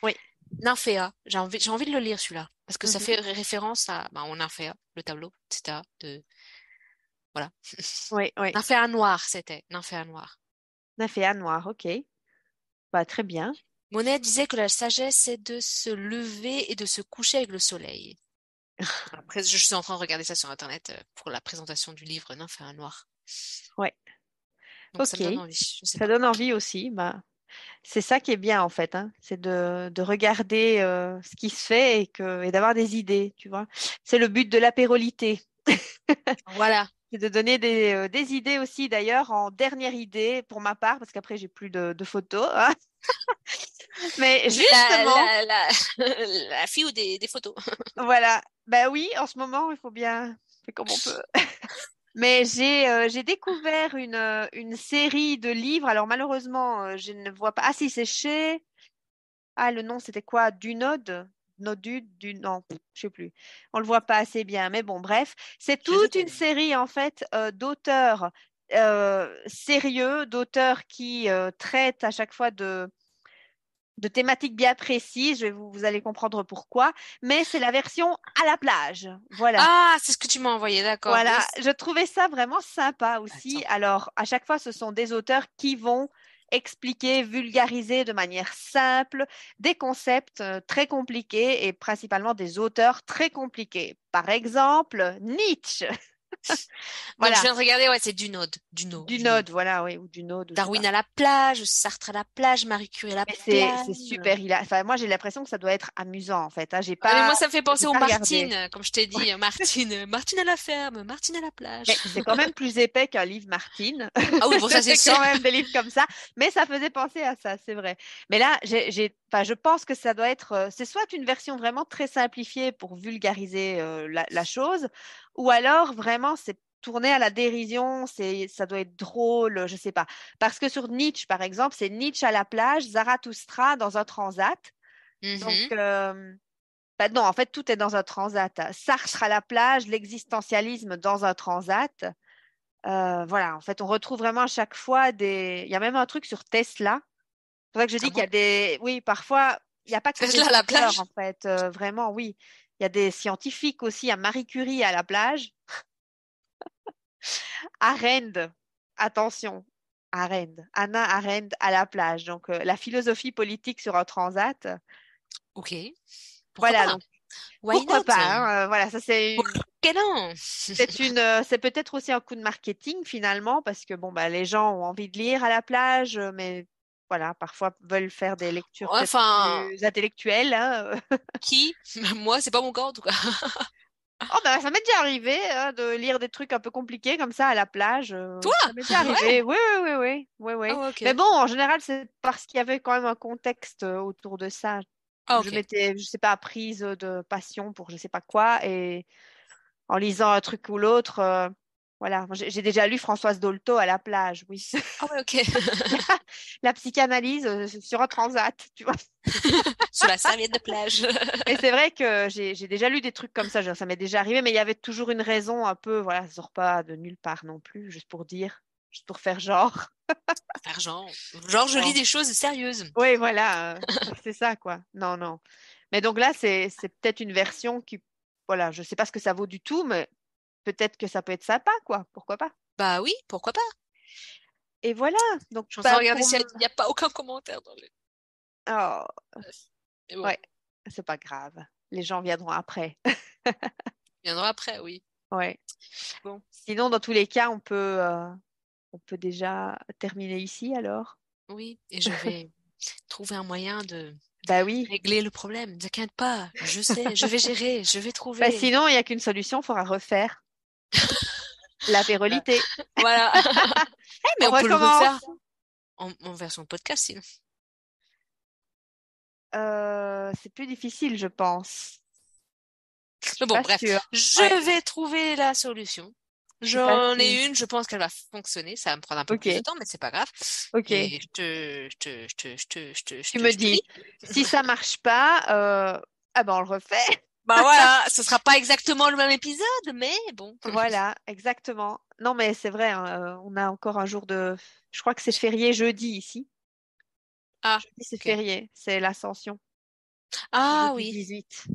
Oui. Nymphéa. J'ai envie, j'ai envie de le lire celui-là parce que ça Mhm. fait ré- référence à bah, au Nymphéa, le tableau, etc. De voilà. Oui, oui. Nymphéa noir, c'était Nymphéa noir. Nymphéa noir, ok. Bah, très bien. Monet disait que la sagesse, c'est de se lever et de se coucher avec le soleil. Après, je suis en train de regarder ça sur Internet euh, pour la présentation du livre Nymphéa noir. Ouais. Donc ça Ok. donne envie. Ça donne envie aussi. Bah, c'est ça qui est bien en fait, hein. C'est de, de regarder euh, ce qui se fait et que et d'avoir des idées, tu vois? C'est le but de l'apérolité. Voilà. c'est de donner des, euh, des idées aussi, d'ailleurs, en dernière idée pour ma part, parce qu'après, j'ai plus de, de photos. hein. Mais La, justement, la, la, la fille ou des, des photos. voilà. Ben oui, en ce moment, il faut bien faire comme on peut. Mais j'ai euh, j'ai découvert une, euh, une série de livres. Alors malheureusement, euh, je ne vois pas. Ah si, c'est chez. Ah, le nom, c'était quoi? Dunod? Nodud? Du... Non, je sais plus. On le voit pas assez bien. Mais bon, bref. C'est toute une série, en fait, euh, d'auteurs euh, sérieux, d'auteurs qui traitent à chaque fois de, de thématiques bien précises. Je vais vous, vous allez comprendre pourquoi. Mais c'est la version à la plage. Voilà. Ah, c'est ce que tu m'as envoyé, d'accord. Voilà, Oui, je trouvais ça vraiment sympa aussi. Attends. Alors, à chaque fois, ce sont des auteurs qui vont expliquer, vulgariser de manière simple des concepts euh, très compliqués et principalement des auteurs très compliqués. Par exemple, Nietzsche. Donc, Voilà, je viens de regarder, ouais, c'est. Dunod. Dunod, voilà, oui, ou sais Darwin à la plage, Sartre à la plage, Marie Curie à la Mais plage. c'est super. Il a, enfin, moi, j'ai l'impression que ça doit être amusant, en fait. hein. J'ai Ah, mais pas, moi, ça me fait penser aux regardé. Martine, comme je t'ai dit. Martine, Martine à la ferme, Martine à la plage. Mais c'est quand même plus épais qu'un livre Martine. Ah oui, bon, ça, c'est quand même des livres comme ça, mais ça faisait penser à ça, c'est vrai. Mais là, j'ai, enfin, je pense que ça doit être, euh, c'est soit une version vraiment très simplifiée pour vulgariser euh, la, la chose, ou alors vraiment c'est tourné à la dérision, c'est, ça doit être drôle, je sais pas. Parce que sur Nietzsche, par exemple, c'est Nietzsche à la plage, Zarathustra dans un transat. Donc, Mhm. euh, bah non, en fait, tout est dans un transat. Sartre à la plage, l'existentialisme dans un transat. Euh, voilà, en fait, on retrouve vraiment à chaque fois des. Il y a même un truc sur Tesla. C'est pour ça que je dis Ah qu'il y a des. Oui, parfois, il n'y a pas que Tesla à la plage? en fait. euh, vraiment, oui. Il y a des scientifiques aussi. A Marie Curie à la plage. Arendt, attention, Arendt, Anna Arendt à la plage. Donc, euh, la philosophie politique sur un transat. Ok. Pourquoi Voilà, pas? donc Why pourquoi not? pas. hein, euh, voilà, ça c'est une, c'est une, euh, c'est peut-être aussi un coup de marketing finalement parce que bon bah les gens ont envie de lire à la plage, mais voilà, parfois veulent faire des lectures Enfin, plus intellectuelles. hein, euh. qui? Moi, c'est pas mon cas, en tout cas. Oh bah ça m'est déjà arrivé hein, de lire des trucs un peu compliqués comme ça à la plage. euh, Toi? ça m'est déjà arrivé. Oui, oui, oui, oui, oui, oui. Ah. Mais bon, en général, c'est parce qu'il y avait quand même un contexte euh, autour de ça. Ah, Je m'étais, je sais pas, prise de passion pour je sais pas quoi et en lisant un truc ou l'autre, euh, voilà. J'ai déjà lu Françoise Dolto à la plage, oui. Ah ouais, ok. La psychanalyse sur un transat, tu vois. Sur la serviette de plage. Et c'est vrai que j'ai déjà lu des trucs comme ça, genre, ça m'est déjà arrivé, mais il y avait toujours une raison un peu, voilà, ça sort pas de nulle part non plus, juste pour dire, juste pour faire genre. Argent. Genre, je lis des choses sérieuses. Oui, voilà, euh, c'est ça, quoi. Non, non. Mais donc là, c'est c'est peut-être une version qui, voilà, je sais pas ce que ça vaut du tout, mais peut-être que ça peut être sympa, quoi. Pourquoi pas? Bah oui, pourquoi pas? Et voilà. Donc, Je suis en bah, de regarder pour m- n'y a pas aucun commentaire dans le. Oh, bon, ouais, c'est pas grave. Les gens viendront après. il viendra après, oui. Ouais. Bon. Sinon, dans tous les cas, on peut, euh, on peut déjà terminer ici alors. Oui, et je vais trouver un moyen de Bah oui. régler le problème. Ne t'inquiète pas, je sais, je vais gérer, je vais Bah, trouver. sinon, il n'y a qu'une solution, il faudra refaire l'apérolité. Voilà. Eh, mais On on peut le refaire en, en version podcast, sinon. Euh, c'est plus difficile, je pense. Mais bon, bref, sûr. je Ouais. vais trouver la solution. J'en sûre. ai une, je pense qu'elle va fonctionner. Ça va me prendre un peu Ok. plus de temps, mais c'est pas grave. Ok. Et je te, je te, je te, je te, je te, je Tu te- me je te dis, si ça marche pas, euh, ah ben on le refait. Bah voilà, ce sera pas exactement le même épisode, mais bon. Voilà, exactement. Non, mais c'est vrai, hein, euh, on a encore un jour de. Je crois que c'est férié jeudi ici. Ah, Jeudi, c'est férié, c'est l'Ascension. Ah Jeudi oui. 18.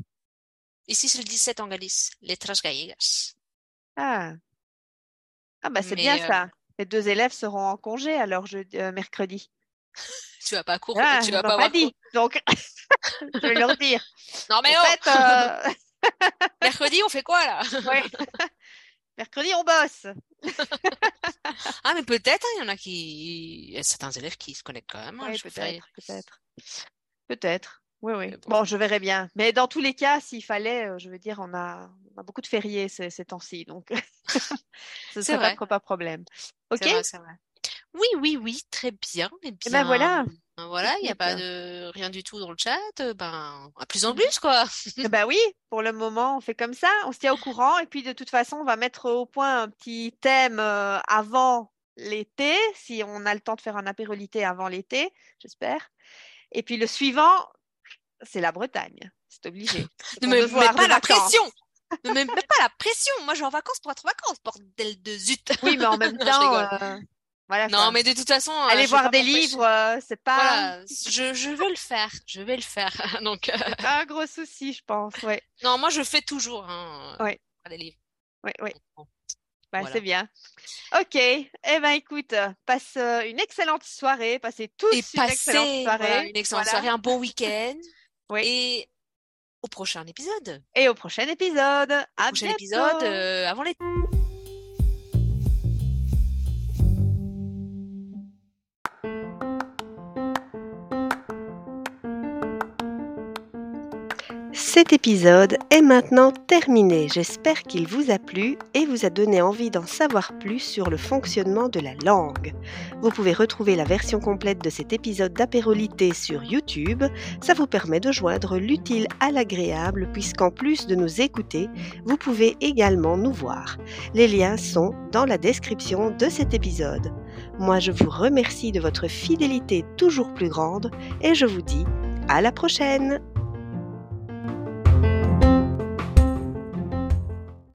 Ici, c'est le 17 en Galice, Letras Gallegas. Ah. Ah bah c'est bien euh, ça. Les deux élèves seront en congé alors je... euh, mercredi. Tu vas pas cours, Ah, tu vas pas pas dit. Donc je vais leur dire. Non mais en oh, fait, euh, mercredi, on fait quoi là? ouais. Mercredi on bosse. Ah mais peut-être, hein, il y en a qui, y a certains élèves qui se connectent quand même. hein, ferai- peut-être, peut-être. Peut-être. Oui, oui. Bon. Bon, je verrai bien. Mais dans tous les cas, s'il fallait, euh, je veux dire, on a, on a beaucoup de fériés ces, ces temps-ci, donc ce serait vrai. pas, pas problème. Ok? C'est vrai, c'est vrai. Oui, oui, oui, très bien. Eh Eh ben bien, voilà. ben voilà, il n'y a pas de rien du tout dans le chat. euh, Ben, à plus en plus, quoi. Eh ben oui, pour le moment, on fait comme ça, on se tient au courant et puis de toute façon, on va mettre au point un petit thème euh, avant l'été, si on a le temps de faire un apérolité avant l'été, j'espère. Et puis le suivant, c'est la Bretagne, c'est obligé. Ne me mets pas la vacances. pression. Ne me mets pas la pression. Moi, je vais en vacances pour être en vacances, bordel de zut. Oui, mais en même temps, euh, voilà Non, quoi. mais de toute façon, euh, Aller voir des livres, euh, c'est pas, Voilà, je, je vais le faire. Je vais le faire. Donc, euh, pas un gros souci, je pense. Ouais, non, moi, je fais toujours hein, Ouais. des livres. ouais. Bon. Bah, Voilà. c'est bien. Ok. Eh ben, écoute, passe euh, une excellente soirée. Passez tous Et une excellente passez soirée. voilà, une excellente soirée, un bon week-end. Oui. Et au prochain épisode. Et au prochain épisode. À prochain bientôt. épisode avant l'été. Cet épisode est maintenant terminé. J'espère qu'il vous a plu et vous a donné envie d'en savoir plus sur le fonctionnement de la langue. Vous pouvez retrouver la version complète de cet épisode d'apérolité sur YouTube. Ça vous permet de joindre l'utile à l'agréable puisqu'en plus de nous écouter, vous pouvez également nous voir. Les liens sont dans la description de cet épisode. Moi, je vous remercie de votre fidélité toujours plus grande et je vous dis à la prochaine